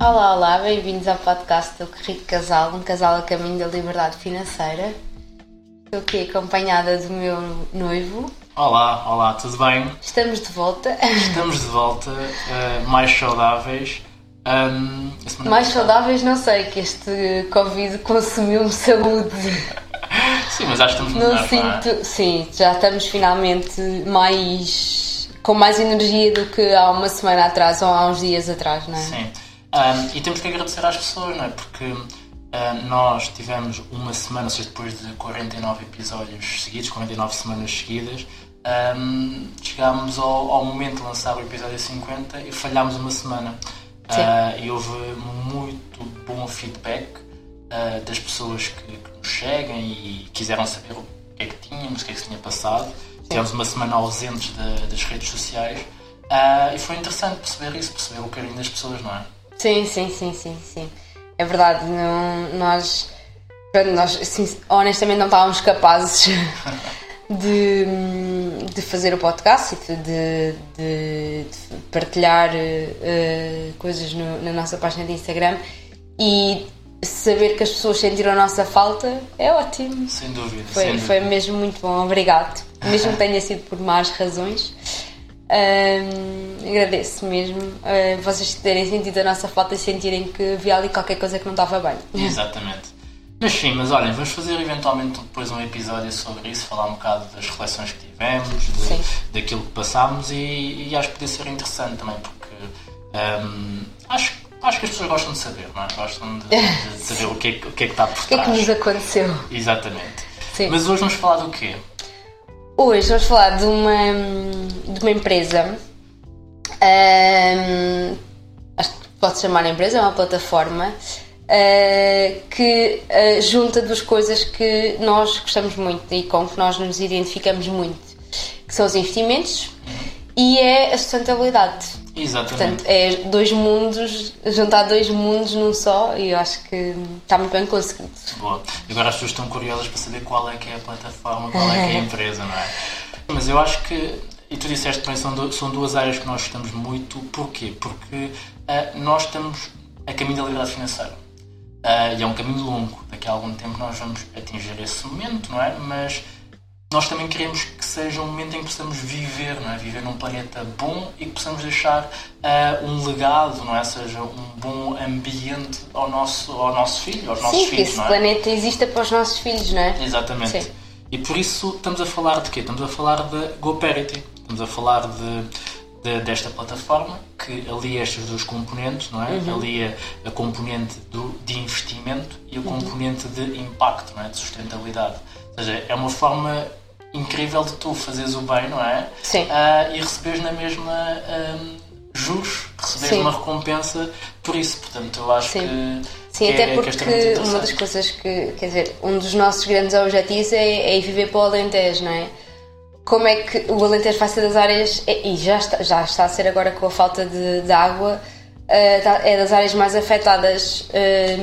Olá, olá, bem-vindos ao podcast do Rico Casal, um casal a caminho da liberdade financeira. Estou aqui acompanhada do meu noivo. Olá, olá, tudo bem? Estamos de volta. Estamos de volta, uh, mais saudáveis. Um, mais saudáveis, não sei, que este Covid consumiu-me saúde. sim, mas acho que estamos não melhor, sinto, não é? Sim, já estamos finalmente mais com mais energia do que há uma semana atrás ou há uns dias atrás, não é? Sim. Um, e temos que agradecer às pessoas, não é? Porque uh, nós tivemos uma semana, ou seja, depois de 49 episódios seguidos, 49 semanas seguidas, um, chegámos ao, ao, momento de lançar o episódio 50 e falhámos uma semana. Uh, e houve muito bom feedback uh, das pessoas que, que, nos seguem e quiseram saber o que é que tínhamos, o que é que se tinha passado. Sim. Tivemos uma semana ausentes de, das redes sociais uh, e foi interessante perceber isso, perceber o carinho das pessoas, não é? Sim, sim, sim, sim, sim. É verdade, não, nós, nós assim, honestamente não estávamos capazes de, de fazer o podcast e de, de, de partilhar uh, coisas no, na nossa página de Instagram e saber que as pessoas sentiram a nossa falta é ótimo. Sem dúvida. Foi, sem foi dúvida. mesmo muito bom, obrigado. Mesmo que tenha sido por más razões. Um, agradeço mesmo uh, vocês terem sentido a nossa falta e sentirem que havia ali qualquer coisa que não estava bem. Exatamente. Mas sim, mas olhem, vamos fazer eventualmente depois um episódio sobre isso, falar um bocado das reflexões que tivemos, de, daquilo que passámos e, e, acho que podia ser interessante também, porque um, acho, acho que as pessoas gostam de saber, não é? Gostam de, de saber o que, é, o que é que está por trás. O que é que nos aconteceu? Exatamente. Sim. Mas hoje vamos falar do quê? Hoje vamos falar de uma, de uma empresa. Um, acho que pode chamar a empresa, é uma plataforma uh, que uh, junta duas coisas que nós gostamos muito e com que nós nos identificamos muito, que são os investimentos e é a sustentabilidade. Exatamente. Portanto, é dois mundos, juntar dois mundos num só e eu acho que está muito bem conseguido. Boa. Agora as pessoas estão curiosas para saber qual é que é a plataforma, qual é que é a empresa, não é? Mas eu acho que, e tu disseste bem, são, são duas áreas que nós gostamos muito. Porquê? Porque uh, nós estamos a caminho da liberdade financeira. Uh, e é um caminho longo. Daqui a algum tempo nós vamos atingir esse momento, não é? Mas nós também queremos que seja um momento em que possamos viver, não é? Viver num planeta bom e que possamos deixar uh, um legado, não é? Seja um bom ambiente ao nosso, ao nosso filho, aos nossos Sim, filhos, que esse não é? planeta exista para os nossos filhos, não é? Exatamente. Sim. E por isso estamos a falar de quê? Estamos a falar da GoParity. Estamos a falar de, de, desta plataforma que alia estes dois componentes, não é? Uhum. Alia a componente do, de investimento e a componente de impacto, não é? De sustentabilidade. Ou seja, é uma forma incrível de tu fazeres o bem, não é? Sim. Uh, e receberes na mesma um, juros, receberes Sim. uma recompensa por isso. Portanto, eu acho Sim. que. Sim, até é, é porque uma das coisas que, quer dizer, um dos nossos grandes objetivos é, é ir viver para o Alentejo, não é? Como é que o Alentejo vai ser das áreas, e já está, já está a ser agora com a falta de, de água, eh, tá- é das áreas mais afetadas eh,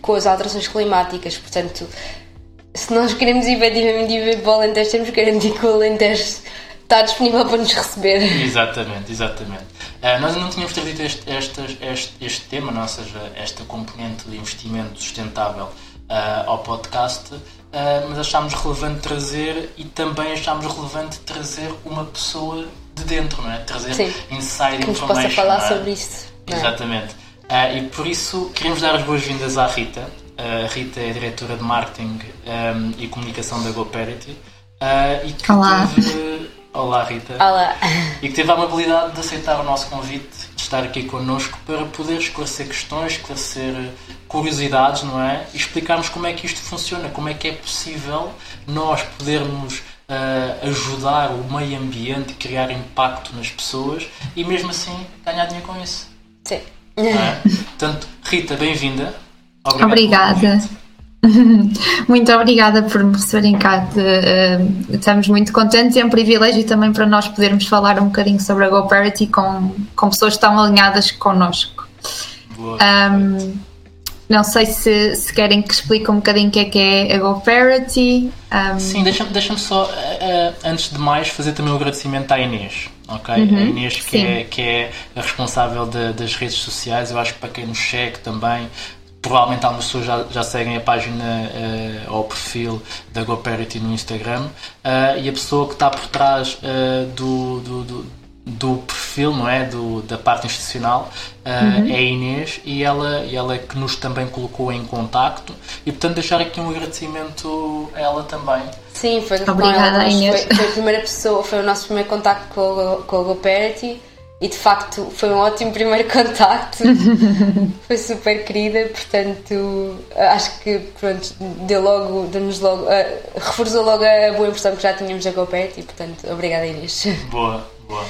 com as alterações climáticas, portanto, se nós queremos efetivamente ir para o Alentejo, temos que garantir que o Alentejo está disponível para nos receber. Exatamente, exatamente. Uh, nós não tínhamos trazido este, este, este, este tema, não? ou seja, esta componente de investimento sustentável uh, ao podcast, uh, mas achámos relevante trazer e também achámos relevante trazer uma pessoa de dentro, não é? Trazer Sim. inside Que nos information. possa falar é? sobre isso. é? Exatamente. Uh, e por isso queremos dar as boas-vindas à Rita. Uh, a Rita é a diretora de marketing um, e comunicação da GoParity. Uh, e que Olá. teve- Olá, Rita Olá. e que teve a amabilidade de aceitar o nosso convite, de estar aqui connosco para poder esclarecer questões, esclarecer curiosidades, não é? E explicarmos como é que isto funciona, como é que é possível nós podermos eh, ajudar o meio ambiente criar impacto nas pessoas e mesmo assim ganhar dinheiro com isso. Sim. É? Portanto, Rita, bem-vinda. Obrigado Obrigada. Muito obrigada por me receberem cá. Eh, estamos muito contentes. É um privilégio também para nós podermos falar um bocadinho sobre a GoParity com, com pessoas estão alinhadas connosco. Boa. Ahm, não sei se, se querem que explique um bocadinho o que é que é a GoParity. Ahm, Sim, deixa-me deixa só, eh, eh, antes de mais, fazer também um agradecimento à Inês. ok? Uhum, a Inês, que é, que é a responsável de, das redes sociais, eu acho que para quem nos segue também, provavelmente algumas pessoas já, já seguem a página uh, ou o perfil da GoParity no Instagram uh, e a pessoa que está por trás uh, do, do, do, do, perfil, não é? Do, da parte institucional uhum. é a Inês e ela, e ela é que nos também colocou em contacto e portanto deixar aqui um agradecimento a ela também. Sim, foi, Obrigada, Inês. Foi, foi, a primeira pessoa, foi o nosso primeiro contacto com a, com a GoParity e de facto foi um ótimo primeiro contacto. foi super querida, portanto acho que pronto, deu logo, deu-nos logo, uh, reforçou logo a boa impressão que já tínhamos da GoPet e portanto obrigada Inês. Boa, boa.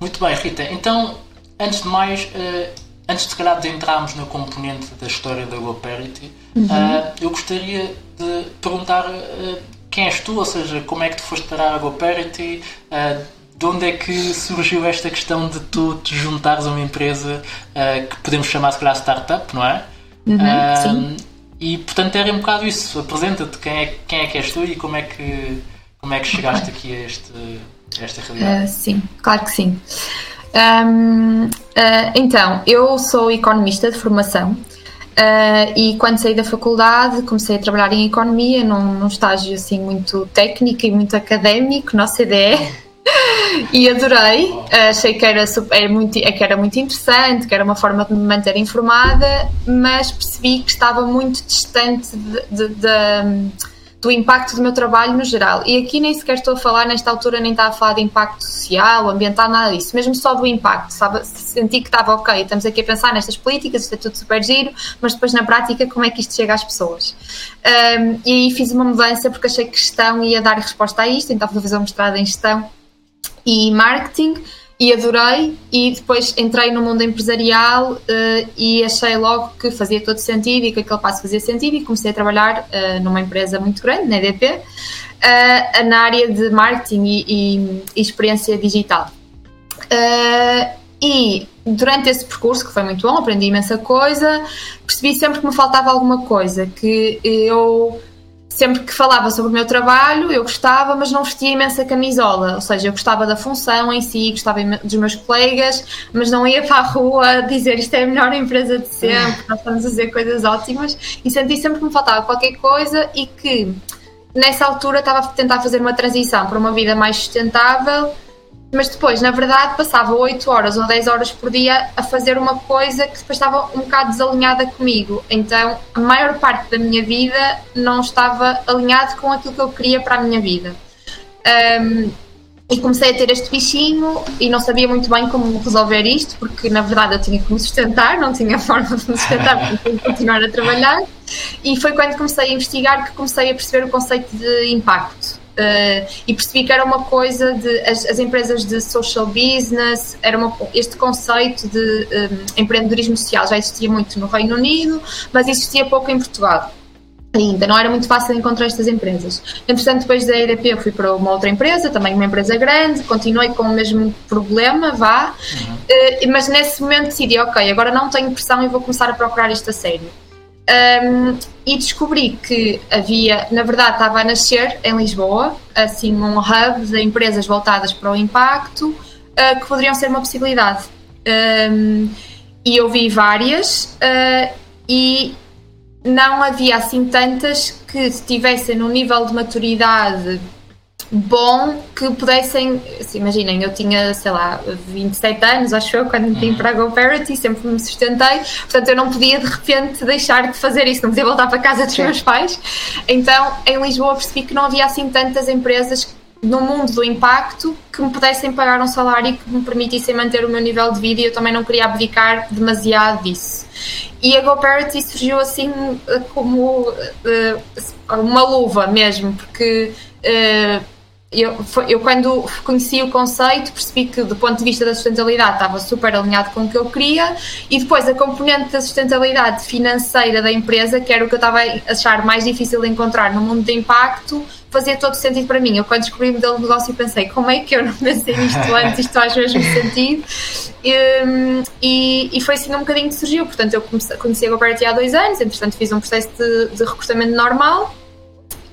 Muito bem, Rita. Então, antes de mais, uh, antes de calhar de entrarmos na componente da história da GoParity, uhum. uh, eu gostaria de perguntar quem és tu, ou seja, como é que tu foste parar a GoParity, de onde é que surgiu esta questão de tu te juntares a uma empresa uh, que podemos chamar se calhar startup, não é? Uhum, uh, sim. E portanto era um bocado isso. Apresenta-te quem é, quem é que és tu e como é que, como é que chegaste okay. aqui a, este, a esta realidade. Uh, sim, claro que sim. Um, então, eu sou economista de formação. Uh, e quando saí da faculdade comecei a trabalhar em economia num, num estágio assim muito técnico e muito académico, no CDE e adorei, achei que era, super, muito, que era muito interessante, que era uma forma de me manter informada, mas percebi que estava muito distante de, de, de, do impacto do meu trabalho no geral. E aqui nem sequer estou a falar, nesta altura, nem estava a falar de impacto social, ambiental, nada disso, mesmo só do impacto. Sabe? Senti que estava ok, estamos aqui a pensar nestas políticas, isto é tudo super giro, mas depois na prática, como é que isto chega às pessoas? Um, e aí fiz uma mudança porque achei que gestão ia dar resposta a isto, então a fazer um mestrado em gestão e marketing e adorei e depois entrei no mundo empresarial uh, e achei logo que fazia todo sentido e que aquele passo fazia sentido e comecei a trabalhar uh, numa empresa muito grande, na EDP, uh, eh, na área de marketing e, e, e experiência digital. e durante esse percurso, que foi muito bom, aprendi imensa coisa, percebi sempre que me faltava alguma coisa, que eu sempre que falava sobre o meu trabalho, eu gostava, mas não vestia imensa camisola. Ou seja, eu gostava da função em si, gostava dos meus colegas, mas não ia para a rua dizer isto é a melhor empresa de sempre, nós estamos a fazer coisas ótimas. E senti sempre que me faltava qualquer coisa e que nessa altura estava a tentar fazer uma transição para uma vida mais sustentável mas depois, na verdade, passava 8 horas ou 10 horas por dia a fazer uma coisa que depois estava um bocado desalinhada comigo. Então, a maior parte da minha vida não estava alinhado com aquilo que eu queria para a minha vida. Um, e comecei a ter este bichinho e não sabia muito bem como resolver isto, porque na verdade eu tinha que me sustentar, não tinha forma de me sustentar, porque tinha que continuar a trabalhar. E foi quando comecei a investigar que comecei a perceber o conceito de impacto. Uh, e percebi que era uma coisa de as, as empresas de social business, era uma, este conceito de um, eh, empreendedorismo social já existia muito no Reino Unido, mas existia pouco em Portugal. Ainda não era muito fácil encontrar estas empresas. Entretanto, depois da EDP, eu fui para uma outra empresa, também uma empresa grande, continuei com o mesmo problema, vá, uhum. uh, mas nesse momento decidi: ok, agora não tenho pressão e vou começar a procurar isto a sério. Um, e descobri que havia, na verdade, estava a nascer em Lisboa, assim, um hub de empresas voltadas para o impacto uh, que poderiam ser uma possibilidade. Um, e eu vi várias uh, e não havia assim tantas que estivessem no nível de maturidade bom que pudessem, assim, imaginem, eu tinha, sei lá, 27 anos, acho eu, quando vim para a GoParity, sempre me sustentei, portanto eu não podia de repente deixar de fazer isso, não podia voltar para a casa dos Sim. meus pais. Então, em Lisboa percebi que não havia assim tantas empresas no mundo do impacto que me pudessem pagar um salário que me permitissem manter o meu nível de vida e eu também não queria abdicar demasiado disso. E a GoParity surgiu assim eh, como uh, uma luva mesmo, porque uh, eu, eu, quando conheci o conceito percebi que do ponto de vista da sustentabilidade estava super alinhado com o que eu queria e depois a componente da sustentabilidade financeira da empresa, que era o que eu estava a achar mais difícil de encontrar no mundo de impacto, fazia todo sentido para mim. Eu quando descobri o modelo de negócio pensei, como é que eu não pensei nisto antes, isto faz mesmo sentido. E, e, foi assim um bocadinho que surgiu, portanto eu comecei, conheci a GoParity há dois anos, entretanto fiz um processo de, de recrutamento normal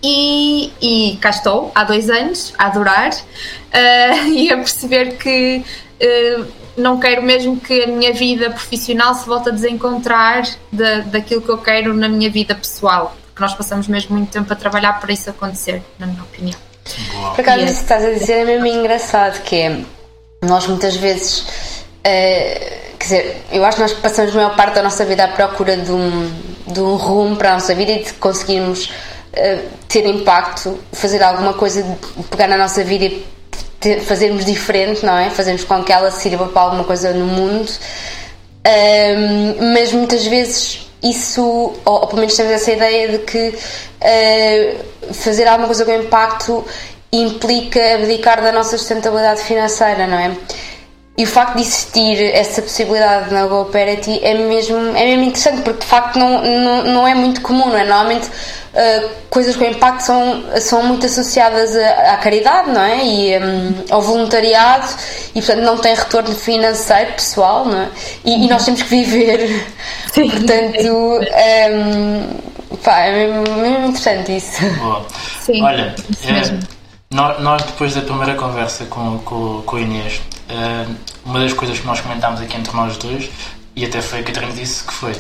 E, e cá estou, há dois anos, a adorar uh, e a perceber que uh, não quero mesmo que a minha vida profissional se volte a desencontrar de, daquilo que eu quero na minha vida pessoal, porque nós passamos mesmo muito tempo a trabalhar para isso acontecer, na minha opinião. Por acaso, isso que estás a dizer é mesmo engraçado, que é, nós muitas vezes, uh, quer dizer, eu acho que nós passamos a maior parte da nossa vida à procura de um, de um rumo para a nossa vida e de conseguirmos uh, ter impacto, fazer alguma coisa, pegar na nossa vida e ter, fazermos diferente, não é? Fazermos com que ela sirva para alguma coisa no mundo. Um, mas muitas vezes isso, ou, ou, pelo menos temos essa ideia de que uh, fazer alguma coisa com impacto implica abdicar da nossa sustentabilidade financeira, não é? E o facto de existir essa possibilidade na GoParity é mesmo, é mesmo interessante, porque de facto não, não, não é muito comum, não é? Normalmente uh, coisas com impacto são, são muito associadas à, à caridade, não é? E um, ao voluntariado, e portanto não tem retorno financeiro pessoal, não é? E, e nós temos que viver, Sim. portanto, um, pá, é mesmo, mesmo interessante isso. Boa. Sim, Olha, é, nós, depois da primeira conversa com, com, com a Inês, uh, uma das coisas que nós comentámos aqui entre nós dois, e até foi a Catarina disse que foi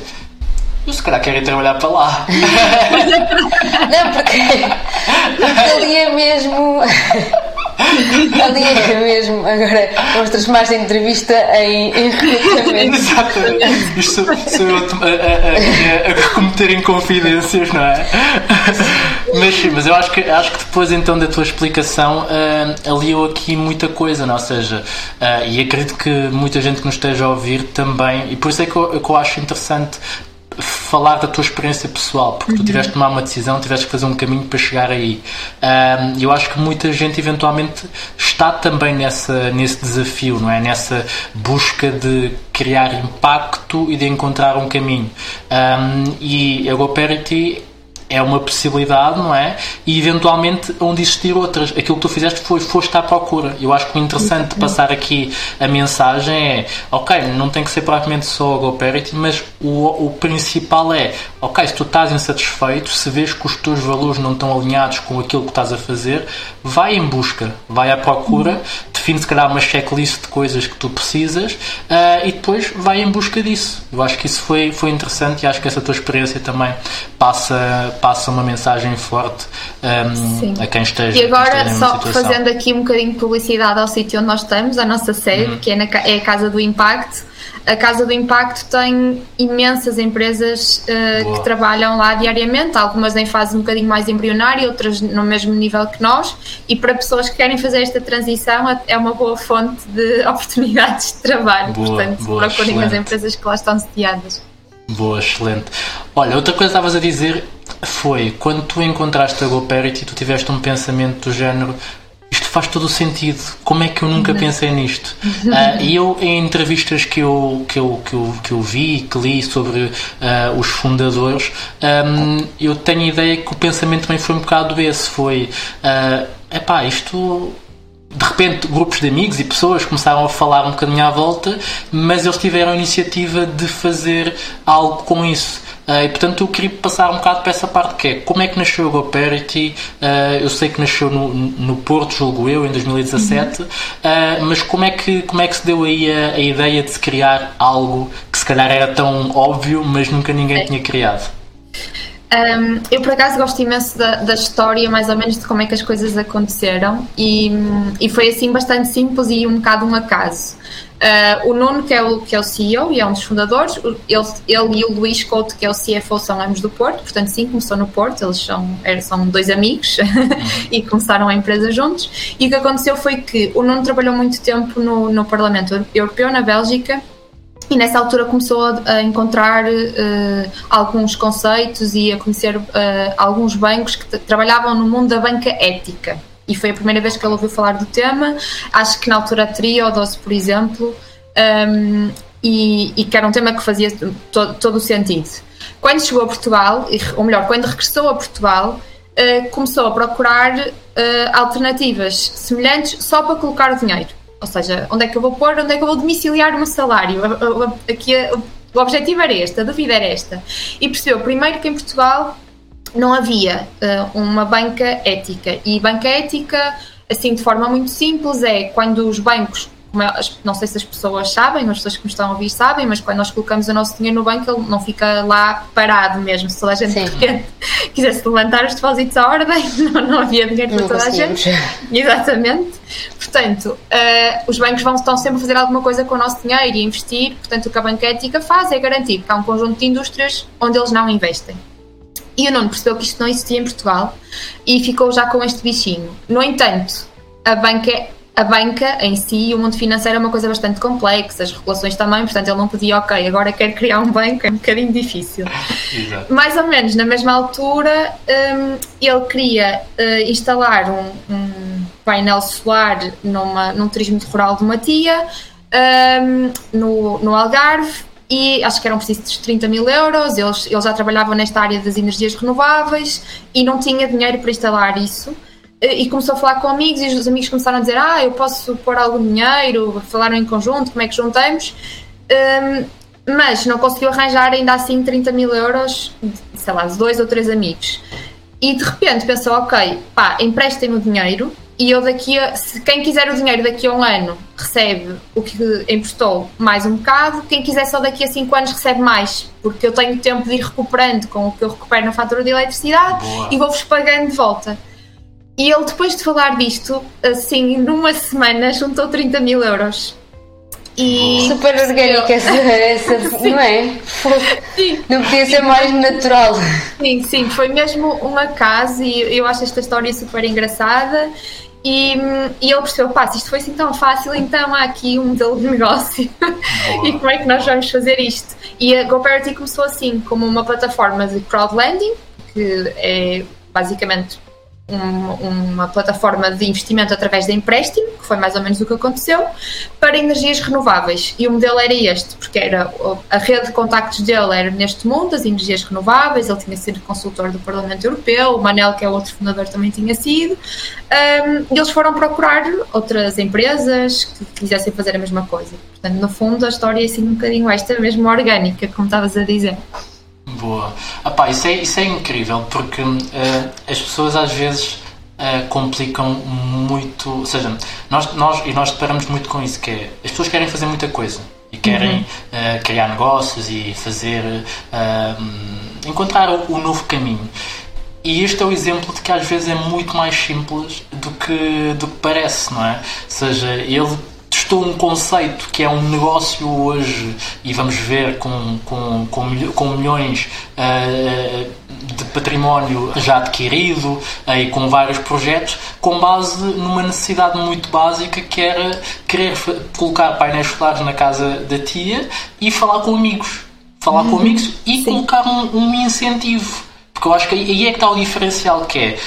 eu se calhar quero ir trabalhar para lá. Não, porque, porque ali é mesmo. Ali é mesmo, agora vamos transformar esta entrevista em, em recrutamento. Exatamente. Isto sou eu a, a, a, a cometer não é? Mas sim, mas eu acho que, acho que depois então da tua explicação uh, aliou aqui muita coisa, não? ou seja, uh, e acredito que muita gente que nos esteja a ouvir também, e por isso é que eu, que eu acho interessante falar da tua experiência pessoal, porque uhum. tu tiveste de tomar uma decisão, tiveste que fazer um caminho para chegar aí. Um, eu acho que muita gente eventualmente está também nessa, nesse desafio, não é? Nessa busca de criar impacto e de encontrar um caminho. Um, e a GoParity é uma possibilidade, não é? E eventualmente onde existir outras. Aquilo que tu fizeste foi foste à procura. Eu acho que o interessante de passar aqui a mensagem é, ok, não tem que ser propriamente só a GoParity, mas o, o principal é, ok, se tu estás insatisfeito, se vês que os teus valores não estão alinhados com aquilo que estás a fazer, vai em busca, vai à procura, define se calhar uma checklist de coisas que tu precisas uh, e depois vai em busca disso. Eu acho que isso foi, foi interessante e acho que essa tua experiência também passa, passa uma mensagem forte um, ehm, a quem esteja. E agora, só fazendo aqui um bocadinho de publicidade ao sítio onde nós estamos, a nossa sede, uhum. que é, na, é a Casa do Impacto a Casa do Impacto tem imensas empresas uh, que trabalham lá diariamente, algumas em fase um bocadinho mais embrionária, outras no mesmo nível que nós, e para pessoas que querem fazer esta transição é, é uma boa fonte de oportunidades de trabalho. Boa, Portanto, boa, procurem as empresas que lá estão sediadas. Boa, excelente. Olha, outra coisa que estavas a dizer foi quando tu encontraste a GoParity, tu tiveste um pensamento do género faz todo o sentido. Como é que eu nunca pensei nisto? Uh, e eu, em entrevistas que eu, que eu, que eu, que eu vi, que li sobre uh, os fundadores, um, eu tenho a ideia que o pensamento também foi um bocado esse. Foi, uh, epá, isto de repente grupos de amigos e pessoas começaram a falar um bocadinho à volta, mas eles tiveram a iniciativa de fazer algo com isso. Uh, e portanto eu queria passar um bocado para essa parte que é como é que nasceu a GoParity. Uh, eu sei que nasceu no, no Porto, julgo eu, em 2017, uhum. uh, mas como é, que, como é que se deu aí a, a, ideia de se criar algo que se calhar era tão óbvio, mas nunca ninguém é. tinha criado? Um, eu por acaso gosto imenso da, da, história, mais ou menos de como é que as coisas aconteceram e, e foi assim bastante simples e um bocado um acaso. Uh, o Nuno, que é o, que é o CEO e é um dos fundadores, ele, ele e o Luís Couto, que é o CFO, são ambos do Porto, portanto, sim, começou no Porto, eles são, são dois amigos e começaram a empresa juntos. E o que aconteceu foi que o Nuno trabalhou muito tempo no, no Parlamento Europeu, na Bélgica, e nessa altura começou a, encontrar uh, alguns conceitos e a conhecer uh, alguns bancos que trabalhavam no mundo da banca ética. E foi a primeira vez que ele ouviu falar do tema. Acho que na altura a Triodos, por exemplo, um, e, e, que era um tema que fazia todo, todo o sentido. Quando chegou a Portugal, ou melhor, quando regressou a Portugal, uh, começou a procurar alternativas semelhantes só para colocar o dinheiro ou seja, onde é que eu vou pôr, onde é que eu vou domiciliar o meu salário? Aqui, o objetivo era este, a dúvida era esta. E percebeu, primeiro, que em Portugal não havia uh, uma banca ética. E banca ética, assim, de forma muito simples, é quando os bancos é, não sei se as pessoas sabem, as pessoas que me estão a ouvir sabem, mas quando nós colocamos o nosso dinheiro no banco, ele não fica lá parado mesmo. Se toda a gente Sim. de repente quisesse levantar os depósitos à ordem, não, não havia dinheiro para não toda a gente. Exatamente. Portanto, uh, os bancos vão, estão sempre a fazer alguma coisa com o nosso dinheiro e investir. Portanto, o que a banca ética faz é garantir que há um conjunto de indústrias onde eles não investem. E o Nuno percebeu que isto não existia em Portugal e ficou já com este bichinho. No entanto, a banca a banca em si, o mundo financeiro é uma coisa bastante complexa, as regulações também, portanto ele não podia, ok, agora quero criar um banco, é um bocadinho difícil. Exato. Mais ou menos na mesma altura, um, ele queria uh, instalar um, um, painel solar numa, num turismo rural de uma tia, um, no, no Algarve, e acho que eram precisos 30 mil euros. Eles, eles já trabalhavam nesta área das energias renováveis e não tinha dinheiro para instalar isso. E começou a falar com amigos e os amigos começaram a dizer ah, eu posso pôr algum dinheiro, falaram em conjunto, como é que juntamos um, mas não conseguiu arranjar ainda assim 30 mil euros sei lá, de dois ou três amigos e de repente pensou, ok, pá, emprestem-me o dinheiro e eu daqui a, se quem quiser o dinheiro daqui a um ano recebe o que emprestou mais um bocado, quem quiser só daqui a cinco anos recebe mais, porque eu tenho tempo de ir recuperando com o que eu recupero na fatura de eletricidade Boa. e vou-vos pagando de volta. E ele, depois de falar disto, assim, numa semana, juntou 30 mil euros. E Super orgânica essa, essa não é? Sim. Não podia ser mais natural. Sim, sim, foi mesmo um acaso e eu acho esta história super engraçada. E, e ele percebeu, pá, se isto foi assim tão fácil, então há aqui um modelo de negócio. e como é que nós vamos fazer isto? E a GoParity começou assim, como uma plataforma de crowdlending, que é basicamente um, uma plataforma de investimento através de empréstimo, que foi mais ou menos o que aconteceu, para energias renováveis. E o modelo era este, porque era a rede de contactos dele era neste mundo, as energias renováveis, ele tinha sido consultor do Parlamento Europeu, o Manel, que é outro fundador, também tinha sido. Um, e eles foram procurar outras empresas que quisessem fazer a mesma coisa. Portanto, no fundo, a história é assim um bocadinho esta mesmo orgânica, como estavas a dizer. Boa. Epá, isso, é, isso é incrível porque uh, as pessoas às vezes uh, complicam muito. Ou seja, nós, nós, e nós deparamos muito com isso, que é as pessoas querem fazer muita coisa e querem uhum. uh, criar negócios e fazer. encontrar o, o novo caminho. E este é o exemplo de que às vezes é muito mais simples do que, do que parece, não é? Ou seja, ele testou um conceito que é um negócio hoje e vamos ver com, com, com, com milhões uh, de património já adquirido uh, e com vários projetos, com base numa necessidade muito básica que era querer colocar painéis solares na casa da tia e falar com amigos. Falar uhum. com amigos e Sim. colocar um, um incentivo. Porque eu acho que aí é que está o diferencial que é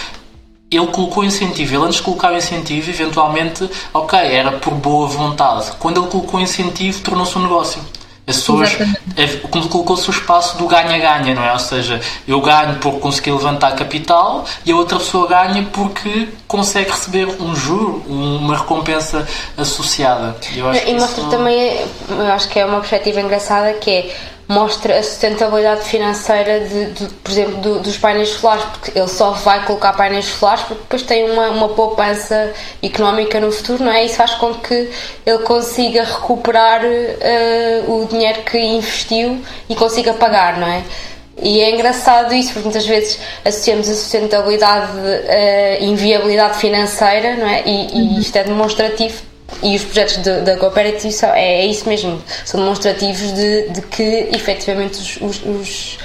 ele colocou incentivo. Ele antes de colocar o incentivo, eventualmente, ok, era por boa vontade. Quando ele colocou incentivo, tornou-se um negócio. As pessoas, é, colocou-se o espaço do ganha-ganha, não é? Ou seja, eu ganho por conseguir levantar capital e a outra pessoa ganha porque consegue receber um juro, uma recompensa associada. e mostra isso... também, eu acho que é uma perspectiva engraçada que é mostra a sustentabilidade financeira, de, de por exemplo, do, dos painéis solares, porque ele só vai colocar painéis solares porque depois tem uma, uma poupança económica no futuro, não é? Isso faz com que ele consiga recuperar uh, o dinheiro que investiu e consiga pagar, não é? E é engraçado isso, porque muitas vezes associamos a sustentabilidade à uh, inviabilidade financeira, não é? E, e uhum. isto é demonstrativo e os projetos da Cooperative são, é, é, isso mesmo, são demonstrativos de, de que efetivamente os, os, os,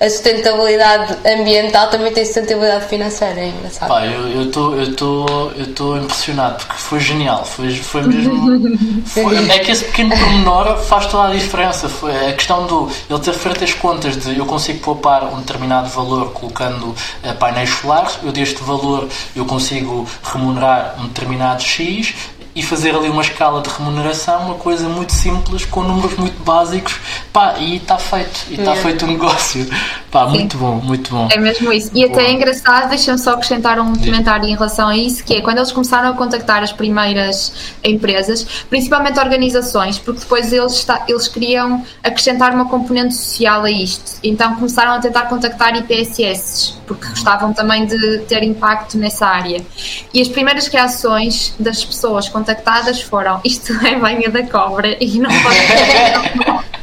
a sustentabilidade ambiental também tem sustentabilidade financeira, é engraçado. Pá, eu estou eu tô, eu tô impressionado porque foi genial, foi, foi mesmo. Foi, é que esse pequeno pormenor faz toda a diferença. Foi a questão do ele ter feito as contas de eu consigo poupar um determinado valor colocando uh, painéis solares, eu deste valor eu consigo remunerar um determinado X e fazer ali uma escala de remuneração, uma coisa muito simples, com números muito básicos, pá, e está feito, e está yeah. feito o um negócio. Pá, muito bom, muito bom. É mesmo isso. E até é engraçado, deixa-me só acrescentar um comentário em relação a isso, que é quando eles começaram a contactar as primeiras empresas, principalmente organizações, porque depois eles, está, eles queriam acrescentar uma componente social a isto. Então começaram a tentar contactar IPSS, porque gostavam também de ter impacto nessa área. E as primeiras reações das pessoas contactadas foram isto é banha da cobra e não pode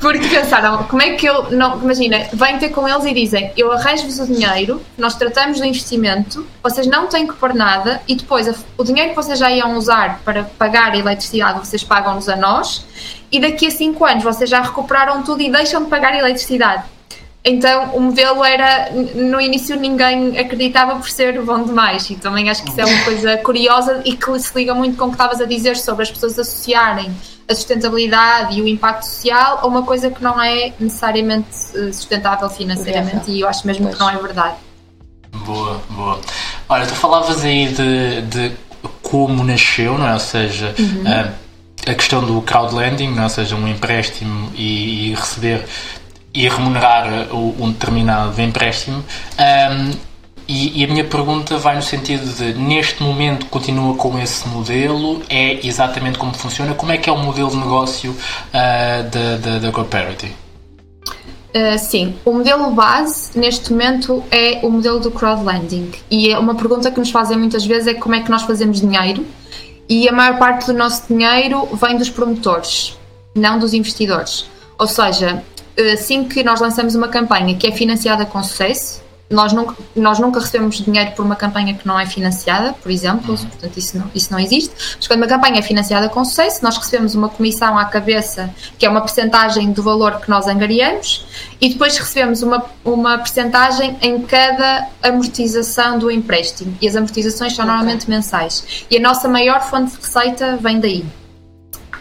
Porque pensaram, como é que eu não. Imagina, vêm ter com eles e dizem: Eu arranjo-vos o dinheiro, nós tratamos do investimento, vocês não têm que pôr nada e depois o dinheiro que vocês já iam usar para pagar a eletricidade, vocês pagam-nos a nós e daqui a 5 anos vocês já recuperaram tudo e deixam de pagar a eletricidade. Então o modelo era, no início ninguém acreditava por ser bom demais e também acho que isso é uma coisa curiosa e que se liga muito com o que estavas a dizer sobre as pessoas associarem a sustentabilidade e o impacto social a uma coisa que não é necessariamente eh, sustentável financeiramente e eu acho mesmo pois. que não é verdade. Boa, boa. Olha, tu falavas aí de, de como nasceu, não é? Ou seja, uhum. a, eh, a, questão do crowdlending, não é? ou seja, um empréstimo e, e receber e remunerar um determinado empréstimo. Um, e, e, a minha pergunta vai no sentido de, neste momento, continua com esse modelo? É exatamente como funciona? Como é que é o modelo de negócio uh, da, da? Uh, sim, o modelo base neste momento é o modelo do crowdlending e é uma pergunta que nos fazem muitas vezes é como é que nós fazemos dinheiro e a maior parte do nosso dinheiro vem dos promotores, não dos investidores. Ou seja, assim que nós lançamos uma campanha que é financiada com sucesso, nós nunca, nós nunca recebemos dinheiro por uma campanha que não é financiada, por exemplo, uhum. portanto isso não, isso não existe. Mas quando uma campanha é financiada com sucesso, nós recebemos uma comissão à cabeça, que é uma percentagem do valor que nós angariamos, e depois recebemos uma, uma percentagem em cada amortização do empréstimo. E as amortizações são okay. normalmente mensais. E a nossa maior fonte de receita vem daí.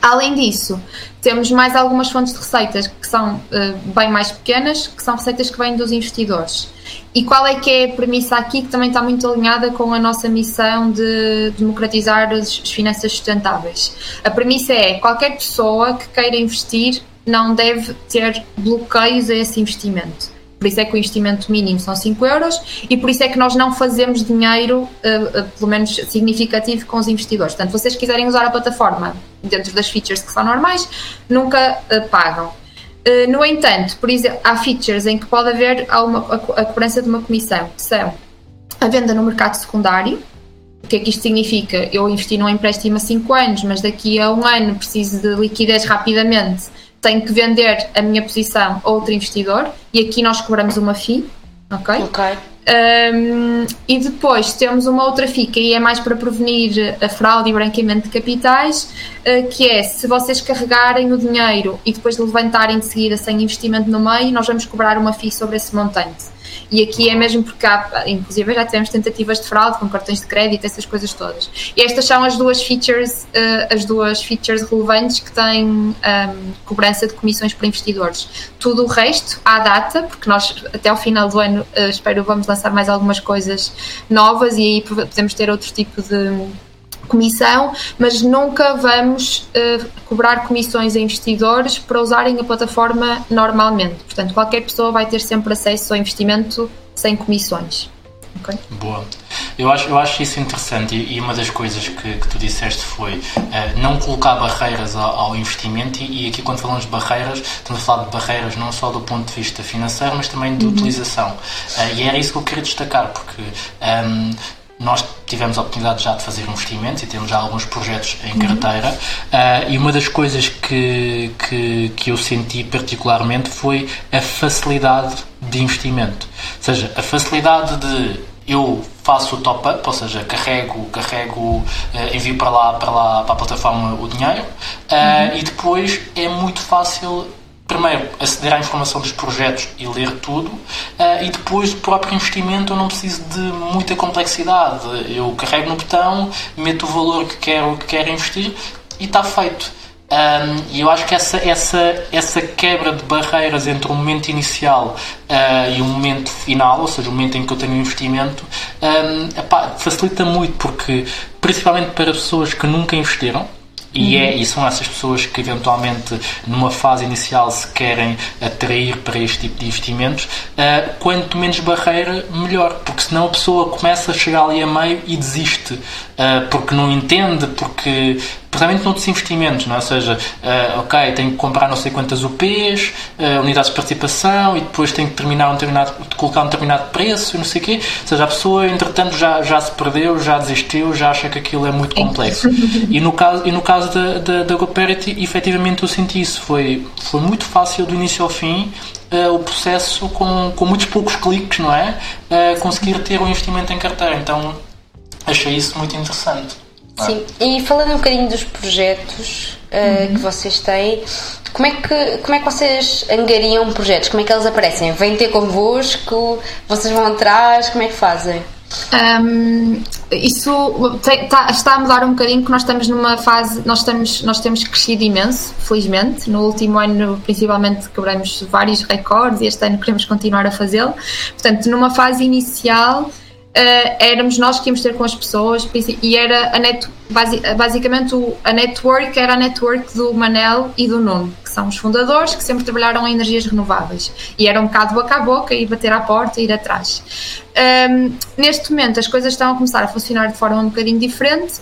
Além disso, temos mais algumas fontes de receitas que são uh, bem mais pequenas, que são receitas que vêm dos investidores. E qual é que é a premissa aqui que também está muito alinhada com a nossa missão de democratizar as finanças sustentáveis? A premissa é qualquer pessoa que queira investir não deve ter bloqueios a esse investimento por isso é que o investimento mínimo são 5 euros e por isso é que nós não fazemos dinheiro, uh, uh, pelo menos significativo, com os investidores. Portanto, vocês quiserem usar a plataforma dentro das features que são normais, nunca uh, pagam. no entanto, por exemplo, há features em que pode haver uma, a, a cobrança de uma comissão, que são a venda no mercado secundário, o que é que isto significa? Eu investi num empréstimo a 5 anos, mas daqui a um ano preciso de liquidez rapidamente tenho que vender a minha posição a outro investidor e aqui nós cobramos uma FII, ok? Ok. Um, e depois temos uma outra FII que aí é mais para prevenir a fraude e branqueamento de capitais, uh, que é se vocês carregarem o dinheiro e depois levantarem de seguida sem investimento no meio, nós vamos cobrar uma FII sobre esse montante. E aqui é mesmo porque há, inclusive já tivemos tentativas de fraude com cartões de crédito, essas coisas todas. E estas são as duas features, uh, as duas features relevantes que têm um, cobrança de comissões para investidores. Tudo o resto, à data, porque nós até ao final do ano, uh, espero, vamos lançar mais algumas coisas novas e aí podemos ter outro tipo de comissão, mas nunca vamos uh, cobrar comissões a investidores para usarem a plataforma normalmente. Portanto, qualquer pessoa vai ter sempre acesso ao investimento sem comissões. Okay? Boa. Eu acho, eu acho isso interessante e, e uma das coisas que, que tu disseste foi uh, não colocar barreiras ao, ao investimento e, e, aqui quando falamos de barreiras, estamos a falar de barreiras não só do ponto de vista financeiro, mas também de uhum. utilização. Uh, e era isso que eu queria destacar, porque um, ehm, nós tivemos a oportunidade já de fazer investimentos e temos já alguns projetos em carteira uh, e uma das coisas que, que, que eu senti particularmente foi a facilidade de investimento. Ou seja, a facilidade de eu faço o top-up, ou seja, carrego, carrego uh, envio para lá, para lá, para a plataforma o dinheiro uh, uhum. e depois é muito fácil primeiro, aceder à informação dos projetos e ler tudo, uh, e depois, o próprio investimento, eu não preciso de muita complexidade. Eu carrego no botão, meto o valor que quero, que quero investir e está feito. E eu acho que essa, essa, essa quebra de barreiras entre o momento inicial uh, e o momento final, ou seja, o momento em que eu tenho um investimento, facilita muito, porque, principalmente para pessoas que nunca investiram, E, é, e são essas pessoas que eventualmente numa fase inicial se querem atrair para este tipo de investimentos, uh, quanto menos barreira, melhor, porque senão a pessoa começa a chegar ali a meio e desiste, uh, porque não entende, porque principalmente noutros investimentos, não é? ou seja, uh, ok, tenho que comprar não sei quantas UPs, uh, unidades de participação e depois tenho que terminar um determinado, colocar um determinado preço e não sei o quê, ou seja, a pessoa entretanto já, já se perdeu, já desistiu, já acha que aquilo é muito complexo. E no caso, e no caso da, da, da GoParity, efetivamente eu senti isso, foi, foi muito fácil do início ao fim, Uh, o processo com, com muitos poucos cliques, não é? Uh, conseguir ter um investimento em carteira. Então achei isso muito interessante. Sim, e falando um bocadinho dos projetos uh, uhum. que vocês têm, como é, que, como é que vocês angariam projetos? Como é que eles aparecem? Vêm ter convosco? Vocês vão atrás? Como é que fazem? Um, isso tem, tá, está a mudar um bocadinho que nós estamos numa fase, nós, estamos, nós temos crescido imenso, felizmente. No último ano, principalmente, quebramos vários recordes e este ano queremos continuar a fazê-lo. Portanto, numa fase inicial, Uh, éramos nós que íamos ter com as pessoas e era a net, basicamente o, a network era a network do Manel e do Nuno, que são os fundadores que sempre trabalharam em energias renováveis e era um bocado boca a boca e bater à porta e ir atrás. Um, ehm, neste momento as coisas estão a começar a funcionar de forma um bocadinho diferente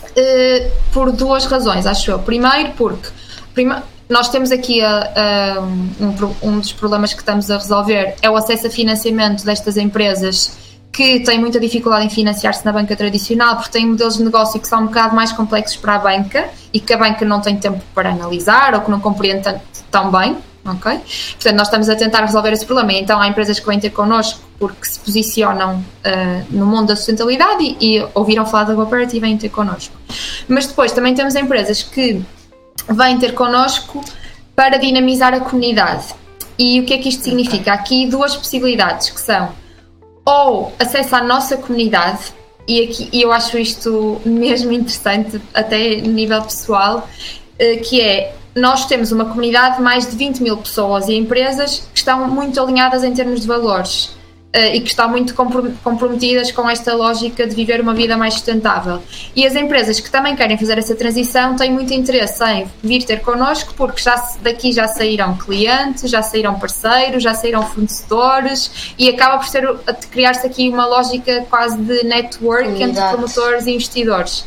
uh, por duas razões, acho eu. Primeiro porque prima, nós temos aqui a, a, um, um dos problemas que estamos a resolver é o acesso a financiamento destas empresas que têm muita dificuldade em financiar-se na banca tradicional porque têm modelos de negócio que são um bocado mais complexos para a banca e que a banca não tem tempo para analisar ou que não compreende tão, bem. ok? Portanto, nós estamos a tentar resolver esse problema. Então, há empresas que vêm ter connosco porque se posicionam uh, no mundo da sustentabilidade e, e ouviram falar da GoParity e vêm ter connosco. Mas depois também temos empresas que vêm ter connosco para dinamizar a comunidade. E o que é que isto significa? Há aqui duas possibilidades que são ou acesso à nossa comunidade, e, aqui, e eu acho isto mesmo interessante, até no nível pessoal, eh, que é nós temos uma comunidade de mais de 20 mil pessoas e empresas que estão muito alinhadas em termos de valores. Uh, e que estão muito comprometidas com esta lógica de viver uma vida mais sustentável. E as empresas que também querem fazer essa transição têm muito interesse em vir ter connosco, porque já, daqui já saíram clientes, já saíram parceiros, já saíram fornecedores e acaba por criar-se aqui uma lógica quase de network entre promotores e investidores